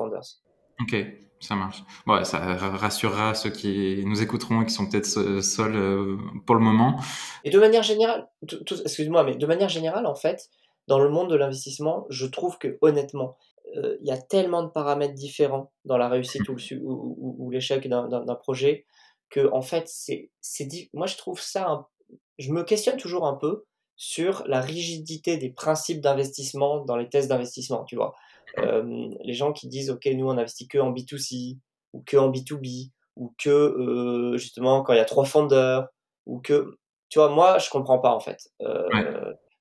Ok, ça marche. Bon, ça rassurera ceux qui nous écouteront et qui sont peut-être seuls pour le moment. Et de manière générale, excuse-moi, mais de manière générale, en fait, dans le monde de l'investissement, je trouve que honnêtement, il y a tellement de paramètres différents dans la réussite ou, ou, ou, l'échec d'un projet que en fait c'est moi je trouve ça je me questionne toujours un peu sur la rigidité des principes d'investissement dans les tests d'investissement tu vois euh, les gens qui disent ok nous on investit que en B2C ou que en B2B ou que euh, justement quand il y a trois fondeurs ou que tu vois moi je comprends pas en fait euh, ouais.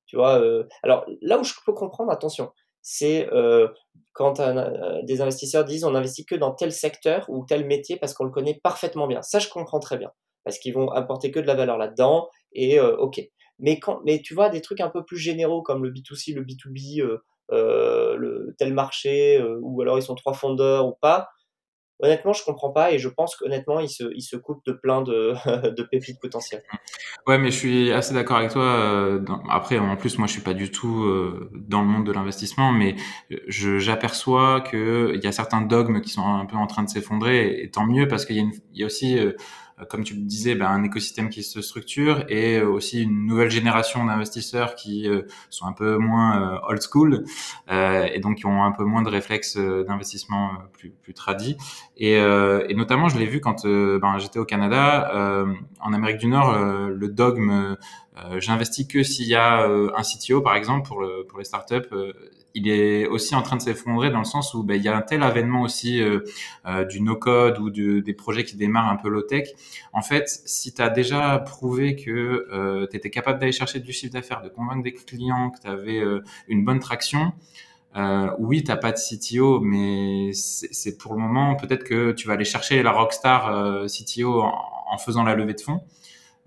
tu vois alors là où je peux comprendre attention c'est euh, quand un, euh, des investisseurs disent on investit que dans tel secteur ou tel métier parce qu'on le connaît parfaitement bien. Ça, je comprends très bien parce qu'ils vont apporter que de la valeur là-dedans et euh, ok. Mais quand, mais tu vois des trucs un peu plus généraux comme le B2C, le B2B, euh, euh, le tel marché euh, ou alors ils sont trois fondeurs ou pas. Honnêtement, je comprends pas et je pense qu'honnêtement, il se, il se coupe de plein de, de pépites potentielles. Ouais, mais je suis assez d'accord avec toi. Euh. Après, en plus, moi, je suis pas du tout euh, dans le monde de l'investissement, mais j'aperçois que il y a certains dogmes qui sont un peu en train de s'effondrer, et tant mieux parce qu'il y, y, a aussi euh, comme tu le disais, ben, un écosystème qui se structure et aussi une nouvelle génération d'investisseurs qui euh, sont un peu moins euh, old school euh, et donc qui ont un peu moins de réflexes d'investissement plus, plus tradis. Et, et, notamment, je l'ai vu quand ben, j'étais au Canada. en Amérique du Nord, le dogme j'investis que s'il y a un CTO, par exemple, pour, le, pour les startups il est aussi en train de s'effondrer dans le sens où ben, il y a un tel avènement aussi euh, euh, du no-code ou de, des projets qui démarrent un peu low-tech. En fait, si tu as déjà prouvé que euh, tu étais capable d'aller chercher du chiffre d'affaires, de convaincre des clients, que tu avais euh, une bonne traction, euh, oui, t'as pas de CTO, mais c'est pour le moment peut-être que tu vas aller chercher la rockstar CTO en, faisant la levée de fonds.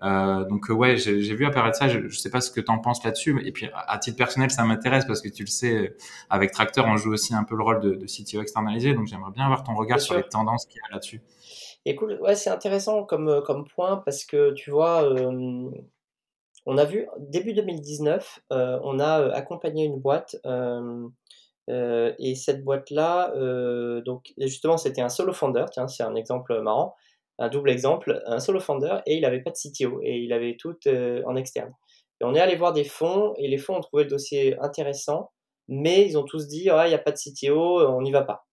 Euh, donc euh, ouais, j'ai vu apparaître ça. Je, je sais pas ce que tu en penses là-dessus. Et puis à titre personnel, ça m'intéresse parce que tu le sais, avec Tracteur, on joue aussi un peu le rôle de, de CTO externalisé. Donc j'aimerais bien avoir ton regard bien sur sûr. les tendances qu'il y a là-dessus. Écoute, ouais, c'est intéressant comme euh, comme point parce que tu vois, euh, on a vu début 2019, euh, on a accompagné une boîte et cette boîte-là, donc justement, c'était un solo founder, tiens, c'est un exemple marrant, un double exemple, un solo founder, et il n'avait pas de CTO, et il avait tout en externe. Et on est allé voir des fonds, et les fonds ont trouvé le dossier intéressant, mais ils ont tous dit, ah, il n'y a pas de CTO, on n'y va pas.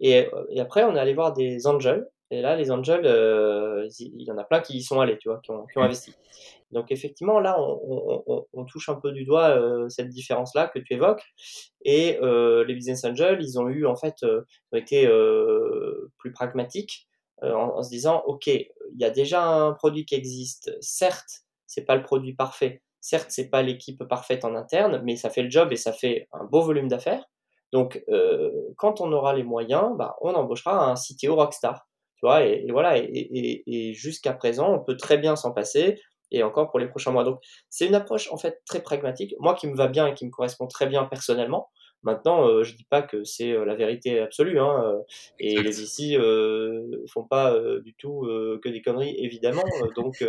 Et, et, après, on est allé voir des angels, et là, les angels, euh, il y en a plein qui y sont allés, tu vois, qui ont, qui ont investi. Donc effectivement, là, on, on, on, touche un peu du doigt euh, cette différence-là que tu évoques. Et euh, les business angels, ils ont eu en fait, euh, ont été euh, plus pragmatiques en, en, se disant, ok, il y a déjà un produit qui existe. Certes, c'est pas le produit parfait. Certes, c'est pas l'équipe parfaite en interne, mais ça fait le job et ça fait un beau volume d'affaires. Donc, quand on aura les moyens, bah, on embauchera un CTO rockstar et, voilà, et, jusqu'à présent, on peut très bien s'en passer, et encore pour les prochains mois. Donc, c'est une approche en fait très pragmatique, moi qui me va bien et qui me correspond très bien personnellement. Maintenant, je euh, je dis pas que c'est euh, la vérité absolue, hein, euh, et les ici ne font pas du tout que des conneries, évidemment. donc,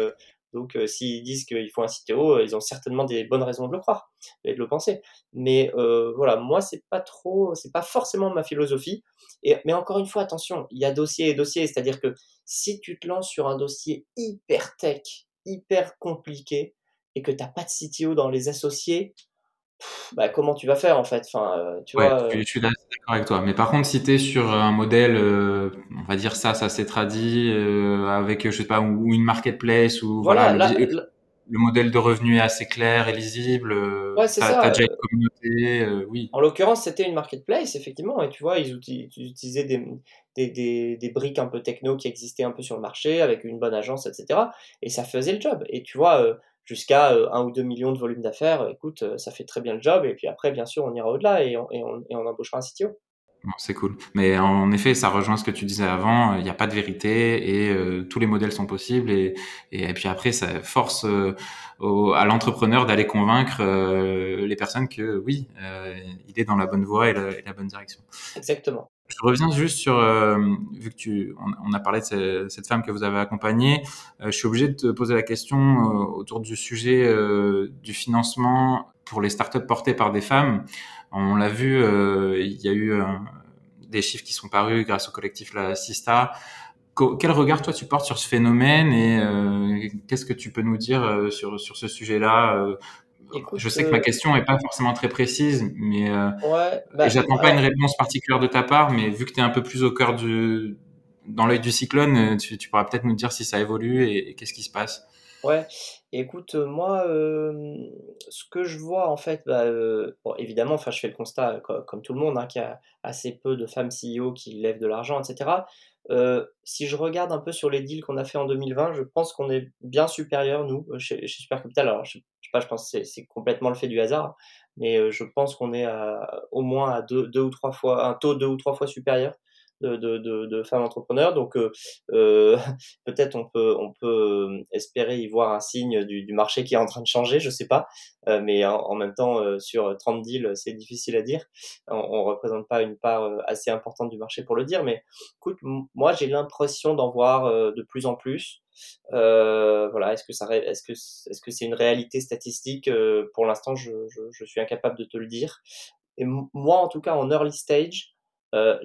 donc, euh, s'ils disent qu'il faut un CTO, euh, ils ont certainement des bonnes raisons de le croire et de le penser. Mais euh, voilà, moi, c'est pas trop, c'est pas forcément ma philosophie. Et, mais encore une fois, attention, il y a dossier et dossier, c'est-à-dire que si tu te lances sur un dossier hyper tech, hyper compliqué, et que tu n'as pas de CTO dans les associés, bah, comment tu vas faire en fait enfin, euh, tu vois, je, suis d'accord avec toi. Mais par contre, si tu es sur un modèle, euh, on va dire ça, ça s'est traduit euh, avec, je sais pas, ou une marketplace, ou voilà, le, modèle de revenu est assez clair et lisible. Ouais, c'est ça. As déjà une communauté, oui. En l'occurrence, c'était une marketplace, effectivement, et tu vois, ils, utilisaient des, des, des, des, briques un peu techno qui existaient un peu sur le marché, avec une bonne agence, etc. Et ça faisait le job. Et tu vois, jusqu'à 1 euh, ou 2 millions de volume d'affaires, écoute, euh, ça fait très bien le job. Et puis après, bien sûr, on ira au-delà et on, et, on, et on, embauchera un CTO. c'est cool. Mais en effet, ça rejoint ce que tu disais avant. Il n'y a pas de vérité et euh, tous les modèles sont possibles. Et, et, puis après, ça force à l'entrepreneur d'aller convaincre les personnes que oui, il est dans la bonne voie et la, et la bonne direction. Exactement. Je reviens juste sur, euh, vu que tu, on, a parlé de cette, femme que vous avez accompagnée, euh, je suis obligé de te poser la question euh, autour du sujet du financement pour les startups portées par des femmes. On l'a vu, il y a eu des chiffres qui sont parus grâce au collectif La Sista. Quel regard toi tu portes sur ce phénomène et qu'est-ce que tu peux nous dire sur, sur ce sujet-là je sais que ma euh, question n'est pas forcément très précise, mais euh, ouais, bah, j'attends pas une réponse particulière de ta part, mais vu que tu es un peu plus au cœur du, dans l'œil du cyclone, euh, tu, tu pourras peut-être nous dire si ça évolue et, qu'est-ce qui se passe. Ouais, écoute, moi, ce que je vois en fait, bah, bon, évidemment, enfin, je fais le constat comme, tout le monde, hein, qu'il y a assez peu de femmes CEO qui lèvent de l'argent, etc. Euh, si je regarde un peu sur les deals qu'on a fait en 2020, je pense qu'on est bien supérieur, nous, euh, chez, chez Super Capital. Alors, je, je sais pas, je pense que c'est complètement le fait du hasard, mais euh, je pense qu'on est à, au moins à deux, deux ou trois fois, un taux deux ou trois fois supérieur de, femmes entrepreneurs. Donc euh, euh peut-être on peut, on peut euh, espérer y voir un signe du, marché qui est en train de changer, je sais pas. Mais en, même temps, sur 30 deals, c'est difficile à dire. On, on représente pas une part assez importante du marché pour le dire. Mais écoute, moi j'ai l'impression d'en voir de plus en plus. Voilà, est-ce que ça, est-ce que, est-ce que c'est une réalité statistique? Pour l'instant, je, je, suis incapable de te le dire. Et moi, en tout cas, en early stage,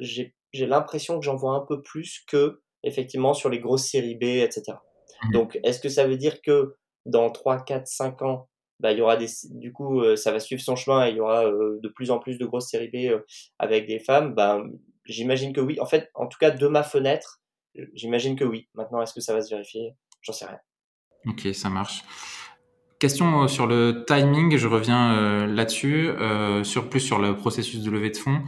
j'ai j'ai l'impression que j'en vois un peu plus que effectivement sur les grosses séries B, etc. Mmh. Donc, est-ce que ça veut dire que dans 3, 4, 5 ans, bah, il y aura des, du coup, euh, ça va suivre son chemin et il y aura euh, de plus en plus de grosses séries B euh, avec des femmes? Bah, J'imagine que oui. En fait, en tout cas, de ma fenêtre, j'imagine que oui. Maintenant, est-ce que ça va se vérifier? J'en sais rien. Ok, ça marche. Question sur le timing, je reviens là-dessus, sur, plus sur le processus de levée de fonds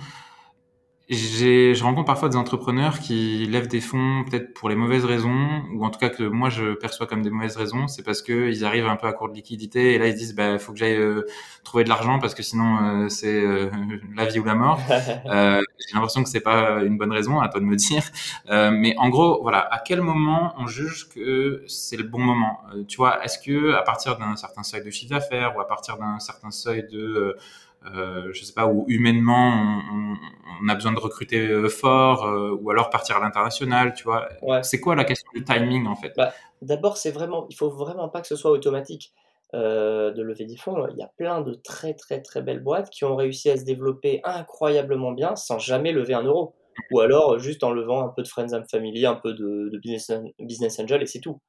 je rencontre parfois des entrepreneurs qui lèvent des fonds peut-être pour les mauvaises raisons, ou en tout cas que moi je perçois comme des mauvaises raisons. C'est parce que ils arrivent un peu à court de liquidité et là ils se disent bah faut que j'aille euh, trouver de l'argent parce que sinon euh, c'est euh, la vie ou la mort. J'ai l'impression que c'est pas une bonne raison, à toi de me dire. mais en gros, voilà, à quel moment on juge que c'est le bon moment? Tu vois, est-ce que à partir d'un certain seuil de chiffre d'affaires ou à partir d'un certain seuil de euh, je sais pas, où humainement on, on, a besoin de recruter euh, fort, euh, ou alors partir à l'international, tu vois. C'est quoi la question du timing en fait? Bah, D'abord, c'est vraiment, il faut vraiment pas que ce soit automatique. de lever des fonds, il y a plein de très très très belles boîtes qui ont réussi à se développer incroyablement bien sans jamais lever un euro. Ou alors juste en levant un peu de friends and family, un peu de, business, business angel et c'est tout.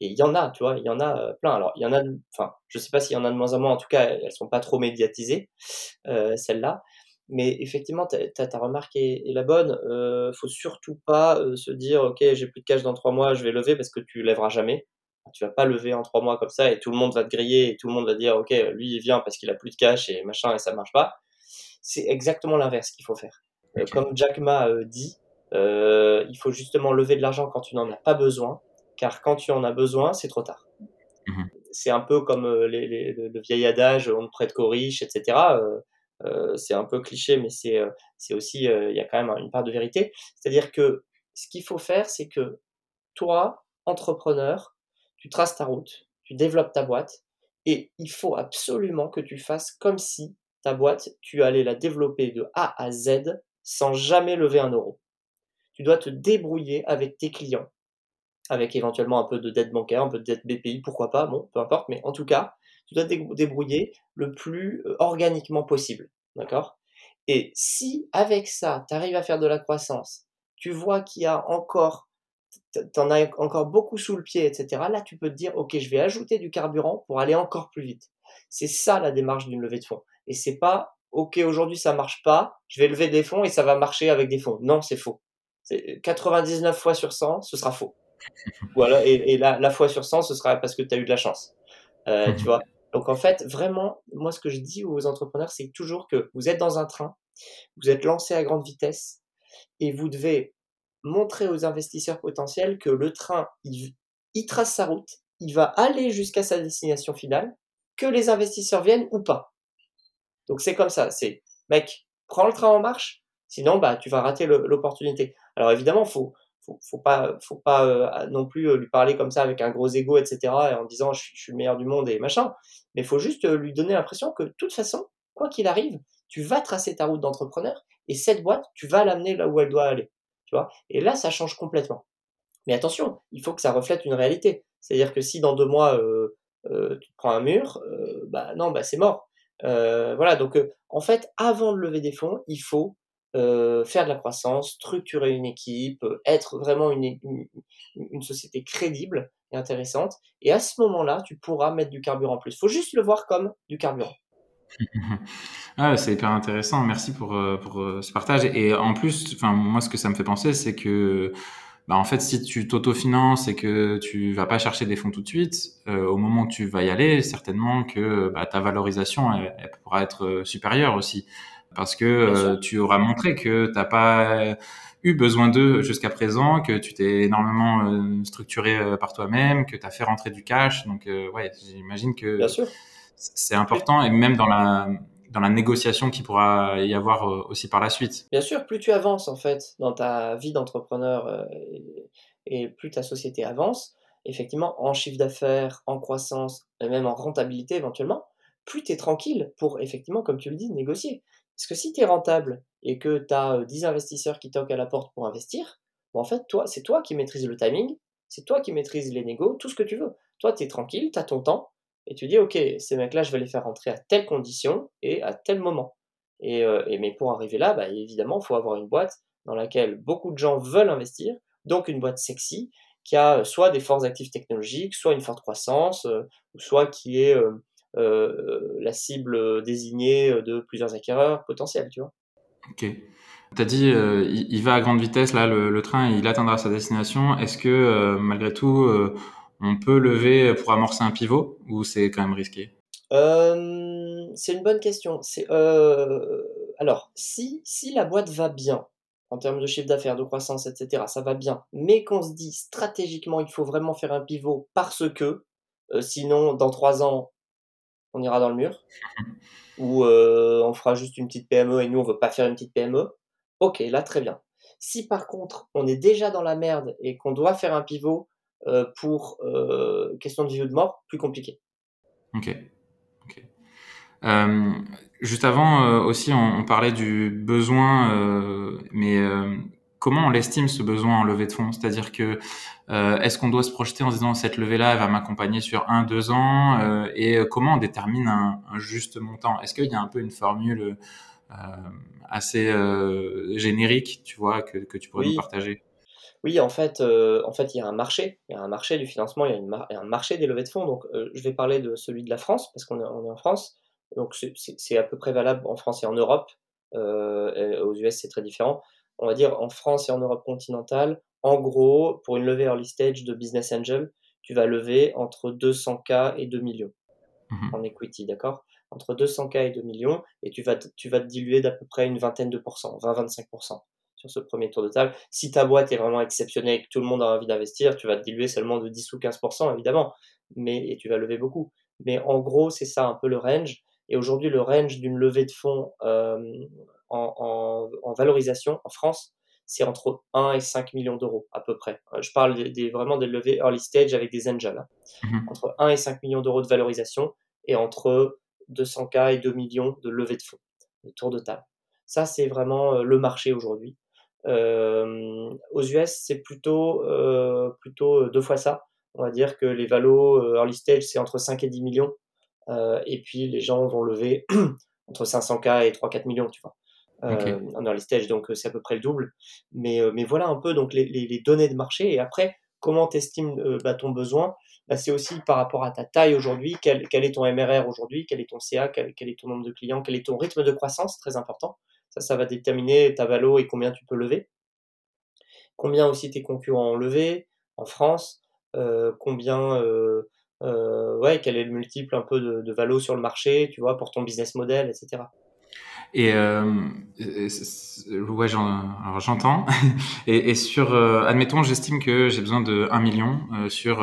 Et il y en a, tu vois, il y en a plein. Alors, il y en a, enfin, je sais pas s'il y en a de moins en moins, en tout cas, elles sont pas trop médiatisées, celles-là. Mais effectivement, ta, ta remarque est, la bonne. Euh, faut surtout pas se dire, ok, j'ai plus de cash dans trois mois, je vais lever parce que tu lèveras jamais. Tu vas pas lever en trois mois comme ça et tout le monde va te griller et tout le monde va dire, ok, lui il vient parce qu'il a plus de cash et machin et ça marche pas. C'est exactement l'inverse qu'il faut faire. comme Jack Ma dit, il faut justement lever de l'argent quand tu n'en as pas besoin car quand tu en as besoin, c'est trop tard. Mmh c'est un peu comme euh, les, le, vieil adage on ne prête qu'aux riches, etc. Euh, euh, c'est un peu cliché, mais c'est c'est aussi, il y a quand même une part de vérité. C'est-à-dire que ce qu'il faut faire, c'est que toi, entrepreneur, tu traces ta route, tu développes ta boîte, et il faut absolument que tu fasses comme si ta boîte, tu allais la développer de A à Z sans jamais lever un euro. Tu dois te débrouiller avec tes clients avec éventuellement un peu de dette bancaire, un peu de dette BPI, pourquoi pas, bon, peu importe, mais en tout cas, tu dois te débrouiller le plus euh, organiquement possible, d'accord? Et si avec ça, tu arrives à faire de la croissance, tu vois qu'il y a encore, tu en as encore beaucoup sous le pied, etc., là, tu peux te dire, ok, je vais ajouter du carburant pour aller encore plus vite. C'est ça la démarche d'une levée de fonds. Et c'est pas, ok, aujourd'hui ça marche pas, je vais lever des fonds et ça va marcher avec des fonds. Non, c'est faux. 99 fois sur 100, ce sera faux. Voilà, et, la, fois sur 100, ce sera parce que tu as eu de la chance. Euh, tu vois Donc en fait, vraiment, moi ce que je dis aux entrepreneurs, c'est toujours que vous êtes dans un train, vous êtes lancé à grande vitesse, et vous devez montrer aux investisseurs potentiels que le train, il, il trace sa route, il va aller jusqu'à sa destination finale, que les investisseurs viennent ou pas. Donc c'est comme ça, c'est mec, prends le train en marche, sinon bah tu vas rater l'opportunité. Alors évidemment, faut faut, pas, faut pas euh, non plus euh, lui parler comme ça avec un gros ego, etc. et en disant je, suis le meilleur du monde et machin. Mais il faut juste euh, lui donner l'impression que de toute façon, quoi qu'il arrive, tu vas tracer ta route d'entrepreneur et cette boîte, tu vas l'amener là où elle doit aller. Tu vois et là, ça change complètement. Mais attention, il faut que ça reflète une réalité. C'est-à-dire que si dans deux mois, tu prends un mur, bah non, bah c'est mort. voilà, donc en fait, avant de lever des fonds, il faut euh, faire de la croissance, structurer une équipe, euh, être vraiment une, société crédible et intéressante. Et à ce moment-là, tu pourras mettre du carburant en plus. Il faut juste le voir comme du carburant. ah, c'est hyper intéressant. Merci pour, euh, ce partage. Et en plus, moi, ce que ça me fait penser, c'est que, bah, en fait, si tu t'autofinances et que tu vas pas chercher des fonds tout de suite, au moment où tu vas y aller, certainement que bah, ta valorisation, pourra être supérieure aussi parce que euh, tu auras montré que tu n'as pas eu besoin d'eux jusqu'à présent, que tu t'es énormément euh, structuré euh, par toi-même, que tu as fait rentrer du cash. Donc, ouais, j'imagine que c'est important et même dans la dans la négociation qui pourra y avoir aussi par la suite. Bien sûr, plus tu avances en fait dans ta vie d'entrepreneur et, plus ta société avance, effectivement en chiffre d'affaires, en croissance et même en rentabilité éventuellement, plus tu es tranquille pour effectivement, comme tu le dis, négocier. Parce que si tu es rentable et que tu as 10 investisseurs qui toquent à la porte pour investir, en fait, toi, c'est toi qui maîtrises le timing, c'est toi qui maîtrises les négos, tout ce que tu veux. Toi, tu es tranquille, tu as ton temps, et tu dis, OK, ces mecs-là, je vais les faire rentrer à telle condition et à tel moment. Et, mais pour arriver là, bah, évidemment, il faut avoir une boîte dans laquelle beaucoup de gens veulent investir, donc une boîte sexy, qui a soit des forces actives technologiques, soit une forte croissance, soit qui est euh, la cible désignée de plusieurs acquéreurs potentiels, tu vois. Ok. Tu as dit, euh, il, va à grande vitesse, là, le, train, il atteindra sa destination. Est-ce que, euh, malgré tout, on peut lever pour amorcer un pivot ou c'est quand même risqué? C'est une bonne question. alors, si, si la boîte va bien, en termes de chiffre d'affaires, de croissance, etc., ça va bien, mais qu'on se dit stratégiquement, il faut vraiment faire un pivot parce que, sinon, dans trois ans, on ira dans le mur, ou euh, on fera juste une petite PME et nous on veut pas faire une petite PME. Ok, là très bien. Si par contre on est déjà dans la merde et qu'on doit faire un pivot euh, pour euh, question de vie ou de mort, plus compliqué. Ok. juste avant aussi, on, parlait du besoin, mais comment on l'estime ce besoin en levée de fonds? C'est-à-dire que est-ce qu'on doit se projeter en disant cette levée-là va m'accompagner sur un, deux ans Et comment on détermine un, un juste montant? Est-ce qu'il y a un peu une formule assez générique, tu vois, que, que tu pourrais nous partager? Oui, en fait, euh, en fait, il y a un marché, il y a un marché du financement, il y a, un marché des levées de fonds. Donc, euh, je vais parler de celui de la France parce qu'on est, on est en France. Donc, c'est à peu près valable en France et en Europe. Euh, aux US, c'est très différent. On va dire en France et en Europe continentale, en gros, pour une levée early stage de business angel, tu vas lever entre 200K et 2 millions mmh en equity, d'accord? Entre 200K et 2 millions, et tu vas, tu vas te diluer d'à peu près une vingtaine de pourcents, 20-25% sur ce premier tour de table. Si ta boîte est vraiment exceptionnelle et que tout le monde a envie d'investir, tu vas te diluer seulement de 10 ou 15%, évidemment, mais, et tu vas lever beaucoup. Mais en gros, c'est ça un peu le range. Et aujourd'hui, le range d'une levée de fonds euh, en, valorisation en France, c'est entre 1 et 5 millions d'euros à peu près. Euh, je parle des, vraiment des levées early stage avec des angels. Hein. Mhm. Entre 1 et 5 millions d'euros de valorisation et entre 200K et 2 millions de levée de fonds, de tour de table. Ça, c'est vraiment euh, le marché aujourd'hui. Euh, aux US, c'est plutôt, euh, plutôt deux fois ça. On va dire que les valos early stage, c'est entre 5 et 10 millions. et puis les gens vont lever entre 500K et 3-4 millions, tu vois. En early stage, donc c'est à peu près le double. Mais, mais voilà un peu donc les, données de marché. Et après, comment tu estimes bah, ton besoin? Bah, C'est aussi par rapport à ta taille aujourd'hui, quel, est ton MRR aujourd'hui, quel est ton CA, quel, est ton nombre de clients, quel est ton rythme de croissance, très important. Ça, ça va déterminer ta valo et combien tu peux lever. Combien aussi tes concurrents ont levé en France? Euh, combien, euh, euh, ouais, quel est le multiple un peu de, de valo sur le marché, tu vois, pour ton business model, etc. Et ouais, j'entends. et, et, sur, admettons, j'estime que j'ai besoin de 1 million sur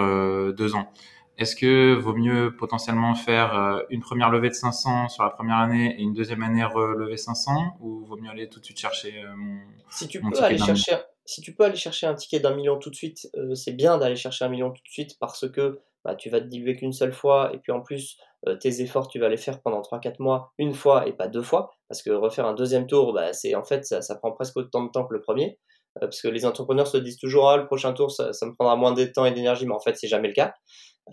deux ans. Est-ce que vaut mieux potentiellement faire euh, une première levée de 500 sur la première année et une deuxième année relever 500 ou vaut mieux aller tout de suite chercher euh, mon si tu peux aller chercher si tu peux aller chercher un ticket d'un million tout de suite, euh, c'est bien d'aller chercher un million tout de suite parce que bah, tu vas te diluer qu'une seule fois et puis en plus tes efforts tu vas les faire pendant 3-4 mois une fois et pas deux fois parce que refaire un deuxième tour bah, c'est en fait ça, prend presque autant de temps que le premier parce que les entrepreneurs se disent toujours ah, le prochain tour ça, me prendra moins de temps et d'énergie mais en fait c'est jamais le cas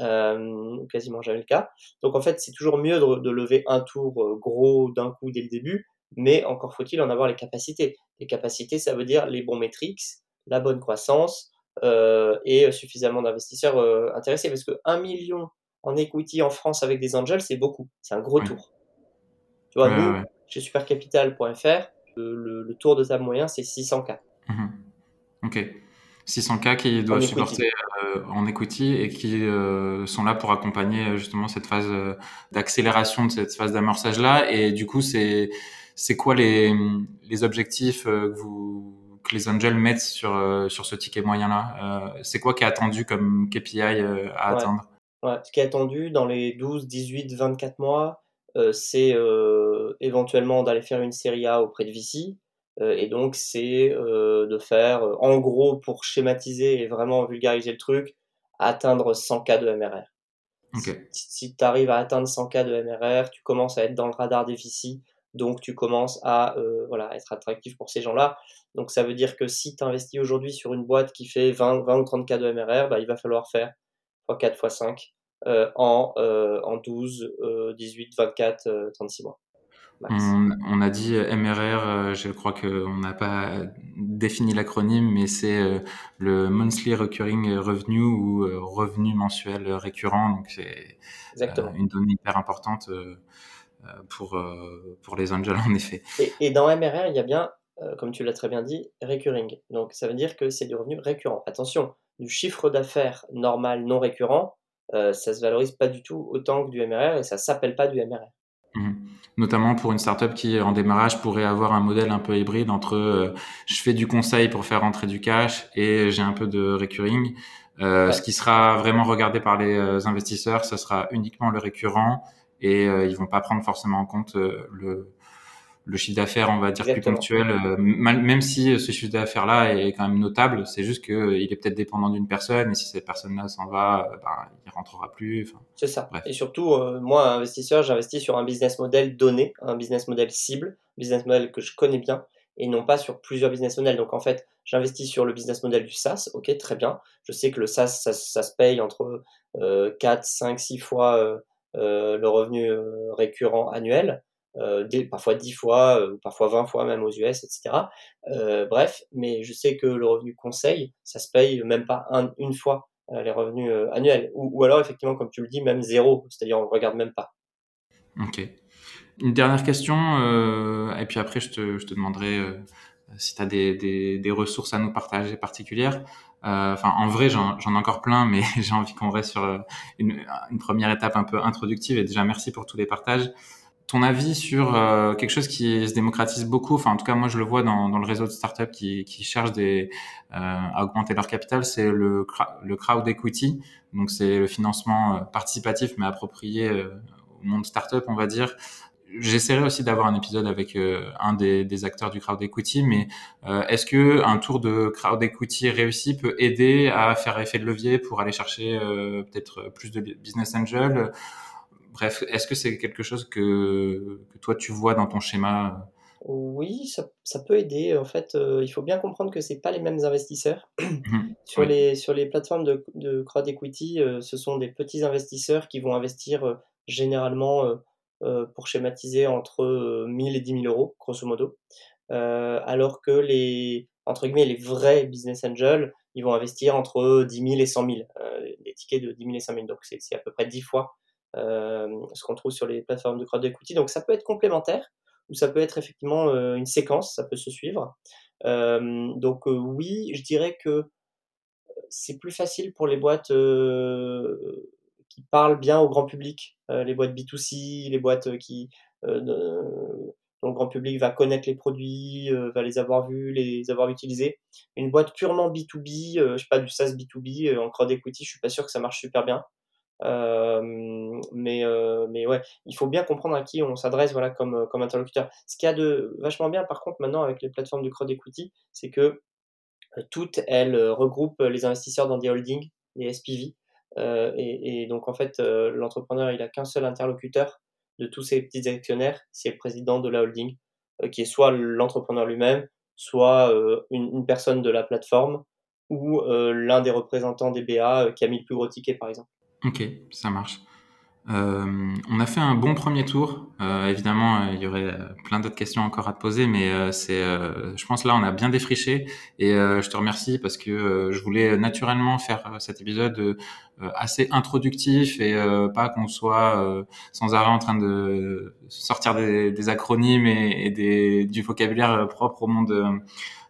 euh, quasiment jamais le cas. Donc en fait, c'est toujours mieux de, lever un tour euh, gros d'un coup dès le début, mais encore faut-il en avoir les capacités. Les capacités, ça veut dire les bons metrics, la bonne croissance euh, et suffisamment d'investisseurs euh, intéressés. Parce que 1 million en equity en France avec des angels, c'est beaucoup. C'est un gros tour. Tu vois, nous, chez supercapital.fr, le, le, tour de table moyen, c'est 600K. Mmh ok. 600K qui doivent supporter euh, en equity et qui euh, sont là pour accompagner euh, justement cette phase d'accélération de cette phase d'amorçage là. Et du coup, c'est c'est quoi les, les objectifs que vous que les angels mettent sur sur ce ticket moyen là C'est quoi qui est attendu comme KPI à atteindre? Ouais. Ce qui est attendu dans les 12, 18, 24 mois, c'est éventuellement d'aller faire une série A auprès de VC, euh, et donc, c'est euh, de faire, euh, en gros, pour schématiser et vraiment vulgariser le truc, atteindre 100 cas de MRR. Si, tu arrives à atteindre 100 cas de MRR, tu commences à être dans le radar des VC, donc tu commences à voilà, être attractif pour ces gens-là. Donc ça veut dire que si tu investis aujourd'hui sur une boîte qui fait 20, 20 ou 30 cas de MRR, bah, il va falloir faire x4, x5 en, en 12, 18, 24, 36 mois. On, a dit euh, MRR, euh, je crois qu'on n'a pas défini l'acronyme, mais c'est euh, le Monthly Recurring Revenue ou revenu mensuel récurrent. Donc c'est une donnée hyper importante pour, pour les angels en effet. Et, dans MRR, il y a bien, comme tu l'as très bien dit, recurring. Donc ça veut dire que c'est du revenu récurrent. Attention, du chiffre d'affaires normal non récurrent, ça se valorise pas du tout autant que du MRR et ça s'appelle pas du MRR. Mmh. Notamment pour une startup qui, en démarrage, pourrait avoir un modèle un peu hybride entre euh, je fais du conseil pour faire rentrer du cash et j'ai un peu de recurring. Euh, Ce qui sera vraiment regardé par les euh, investisseurs, ce sera uniquement le récurrent et euh, ils vont pas prendre forcément en compte le, le chiffre d'affaires, on va dire, plus ponctuel, euh, même si ce chiffre d'affaires-là est quand même notable, c'est juste qu'il euh, est peut-être dépendant d'une personne, et si cette personne-là s'en va, euh, ben, il rentrera plus. C'est ça. Et surtout, moi, investisseur, j'investis sur un business model donné, un business model cible, business model que je connais bien, et non pas sur plusieurs business models. Donc en fait, j'investis sur le business model du SaaS, ok, très bien. Je sais que le SaaS, ça, se paye entre 4, 5, 6 fois le revenu récurrent annuel. Parfois 10 fois, ou parfois 20 fois même aux US, etc. bref, mais je sais que le revenu conseil, ça se paye même pas une fois les revenus annuels. Ou, ou, alors, effectivement, comme tu le dis, même zéro, c'est-à-dire on ne regarde même pas. Ok. Une dernière question, euh, et puis après je te, je te demanderai euh, si tu as des, des, ressources à nous partager particulières. Euh, enfin, en vrai, j'en ai encore plein, mais j'ai envie qu'on reste sur une, première étape un peu introductive. Et déjà, merci pour tous les partages. Ton avis sur quelque chose qui se démocratise beaucoup, enfin en tout cas moi je le vois dans, dans le réseau de startups qui, qui cherchent des, à augmenter leur capital, c'est le, le crowd equity. Donc c'est le financement participatif mais approprié au monde startup, on va dire. J'essaierai aussi d'avoir un épisode avec euh, un des, des, acteurs du crowd equity, mais euh, est-ce que un tour de crowd equity réussi peut aider à faire effet de levier pour aller chercher euh, peut-être plus de business angel Bref, est-ce que c'est quelque chose que, que, toi tu vois dans ton schéma oui, ça, ça, peut aider. En fait, il faut bien comprendre que c'est pas les mêmes investisseurs. Mmh. sur, les, sur les plateformes de, de crowd equity, ce sont des petits investisseurs qui vont investir généralement euh, pour schématiser, entre 1000 euh, et 10 000 euros, grosso modo. Euh, alors que les, entre guillemets, les vrais business angels, ils vont investir entre 10 000 et 100 000, des tickets de 10 000 et 100 000. Donc c'est à peu près 10 fois ce qu'on trouve sur les plateformes de crowd equity. Donc ça peut être complémentaire ou ça peut être effectivement une séquence, ça peut se suivre. donc oui, je dirais que c'est plus facile pour les boîtes qui parlent bien au grand public, euh, les boîtes B2C, les boîtes euh, qui euh, dont le grand public va connaître les produits, va les avoir vus, les avoir utilisés. Une boîte purement B2B, je sais pas du SaaS B2B en crowd equity, je suis pas sûr que ça marche super bien. Mais mais ouais, il faut bien comprendre à qui on s'adresse voilà comme comme interlocuteur. Ce qu'il y a de vachement bien par contre maintenant avec les plateformes de crowd equity, c'est que toutes elles regroupent les investisseurs dans des holdings, des SPV. Euh, et, donc en fait, euh, l'entrepreneur, il a qu'un seul interlocuteur de tous ses petits actionnaires, c'est le président de la holding, euh, qui est soit l'entrepreneur lui-même, soit une, personne de la plateforme ou l'un des représentants des BA qui a mis le plus gros ticket, par exemple. Ok, ça marche. Euh, on a fait un bon premier tour. Euh, évidemment, euh, il y aurait plein d'autres questions encore à te poser, mais c'est, je pense là, on a bien défriché. Et je te remercie parce que je voulais naturellement faire cet épisode assez introductif et pas qu'on soit sans arrêt en train de sortir des, acronymes et, des, du vocabulaire propre au monde.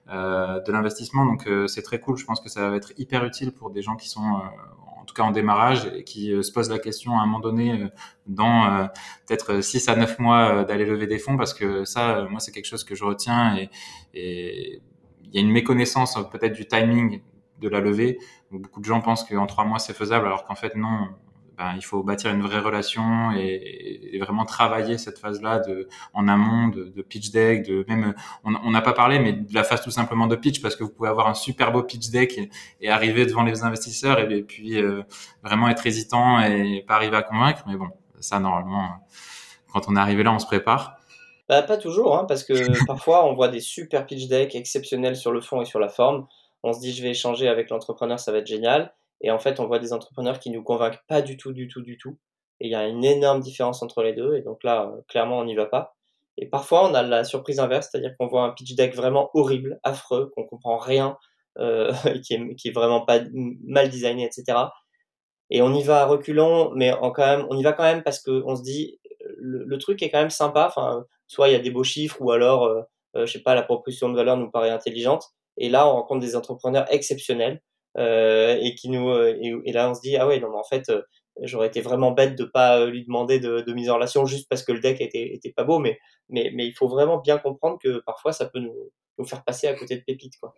de l'investissement. Donc c'est très cool. Je pense que ça va être hyper utile pour des gens qui sont en tout cas en démarrage, et qui euh, se pose la question à un moment donné, euh, dans euh, peut-être 6 à 9 mois, d'aller lever des fonds, parce que ça, moi, c'est quelque chose que je retiens, et, et il y a une méconnaissance peut-être du timing de la levée. Beaucoup de gens pensent qu'en 3 mois, c'est faisable, alors qu'en fait, non, ben, il faut bâtir une vraie relation et, vraiment travailler cette phase-là de en amont de, de, pitch deck, de même on n'a pas parlé mais de la phase tout simplement de pitch parce que vous pouvez avoir un super beau pitch deck et, arriver devant les investisseurs et, puis euh, vraiment être hésitant et pas arriver à convaincre. Mais bon, ça normalement quand on est arrivé là, on se prépare. Bah, pas toujours, hein, parce que parfois on voit des super pitch decks exceptionnels sur le fond et sur la forme. On se dit je vais échanger avec l'entrepreneur, ça va être génial. Et en fait, on voit des entrepreneurs qui nous convainquent pas du tout, du tout, du tout. Et il y a une énorme différence entre les deux. Et donc là, euh, clairement, on n'y va pas. Et parfois, on a la surprise inverse, c'est-à-dire qu'on voit un pitch deck vraiment horrible, affreux, qu'on comprend rien, euh, qui, est, vraiment pas mal designé, etc. Et on y va à reculons, mais en quand même, on y va quand même parce qu'on se dit, le, truc est quand même sympa. Enfin, soit il y a des beaux chiffres, ou alors, euh, euh, je sais pas, la proposition de valeur nous paraît intelligente. Et là, on rencontre des entrepreneurs exceptionnels et qui nous euh, et, là on se dit ah ouais non mais en fait euh, j'aurais été vraiment bête de pas lui demander de, de, mise en relation juste parce que le deck était, était pas beau mais, mais mais il faut vraiment bien comprendre que parfois ça peut nous, nous faire passer à côté de pépites quoi.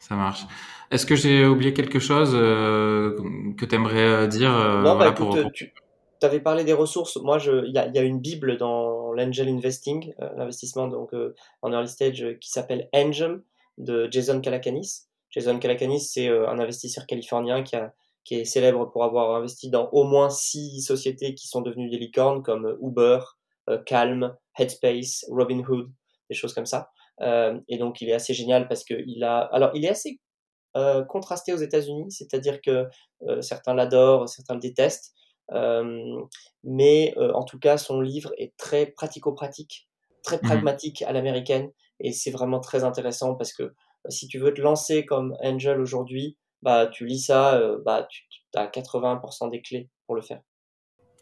Ça marche. Est-ce que j'ai oublié quelque chose que tu aimerais dire Non, bah, écoute, tu avais parlé des ressources. Moi, il y a, y a, une bible dans l'angel investing, l'investissement donc en early stage, qui s'appelle Angel de Jason Calacanis. Jason Calacanis, c'est euh, un investisseur californien qui, a, qui est célèbre pour avoir investi dans au moins six sociétés qui sont devenues des licornes comme Uber, euh, Calm, Headspace, Robinhood, des choses comme ça. et donc il est assez génial parce qu'il a, alors il est assez contrasté aux États-Unis, c'est-à-dire que certains l'adorent, certains le détestent, mais en tout cas son livre est très pratico-pratique, très mmh pragmatique à l'américaine, et c'est vraiment très intéressant parce que si tu veux te lancer comme angel aujourd'hui, bah tu lis ça, bah tu as 80% des clés pour le faire.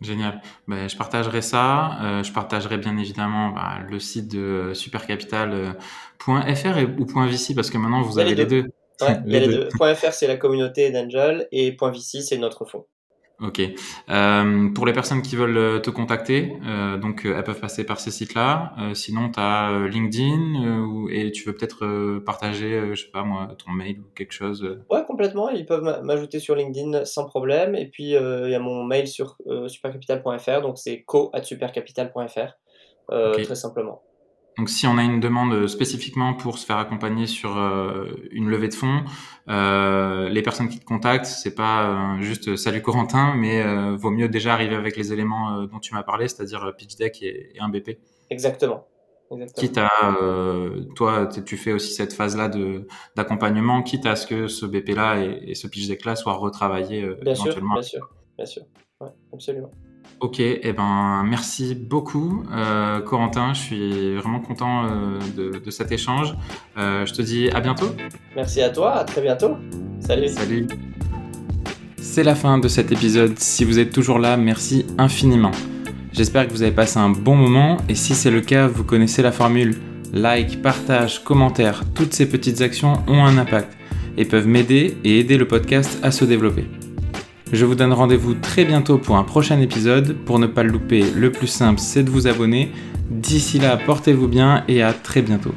Génial. Ben, je partagerai ça. Euh, je partagerai bien évidemment bah, le site de supercapital.fr et, ou .vici parce que maintenant vous avez les deux. Ouais, les, les deux. .fr c'est la communauté d'Angel et .vici c'est notre fonds. Ok. Euh, pour les personnes qui veulent euh, te contacter, euh, donc elles peuvent passer par ces sites-là. sinon, tu as LinkedIn et tu veux peut-être partager, je sais pas moi, ton mail ou quelque chose. Ouais, complètement. Ils peuvent m'ajouter sur LinkedIn sans problème. Et puis il y a mon mail sur supercapital.fr, donc c'est co@supercapital.fr, très simplement. Donc si on a une demande spécifiquement pour se faire accompagner sur euh, une levée de fonds, euh, les personnes qui te contactent, c'est pas euh, juste salut Corentin, mais vaut mieux déjà arriver avec les éléments dont tu m'as parlé, c'est-à-dire pitch deck et, un BP. Exactement. Exactement. Quitte à toi, tu fais aussi cette phase-là de d'accompagnement, quitte à ce que ce BP-là et, ce pitch deck-là soient retravaillés bien éventuellement. Sûr, bien sûr, bien sûr, ouais, absolument. Ok, eh ben merci beaucoup euh, Corentin, je suis vraiment content euh, de, cet échange. Euh, je te dis à bientôt. Merci à toi, à très bientôt. Salut. Salut. C'est la fin de cet épisode. Si vous êtes toujours là, merci infiniment. J'espère que vous avez passé un bon moment et si c'est le cas, vous connaissez la formule. Like, partage, commentaire, toutes ces petites actions ont un impact et peuvent m'aider et aider le podcast à se développer. Je vous donne rendez-vous très bientôt pour un prochain épisode. Pour ne pas le louper, le plus simple c'est de vous abonner. D'ici là, portez-vous bien et à très bientôt.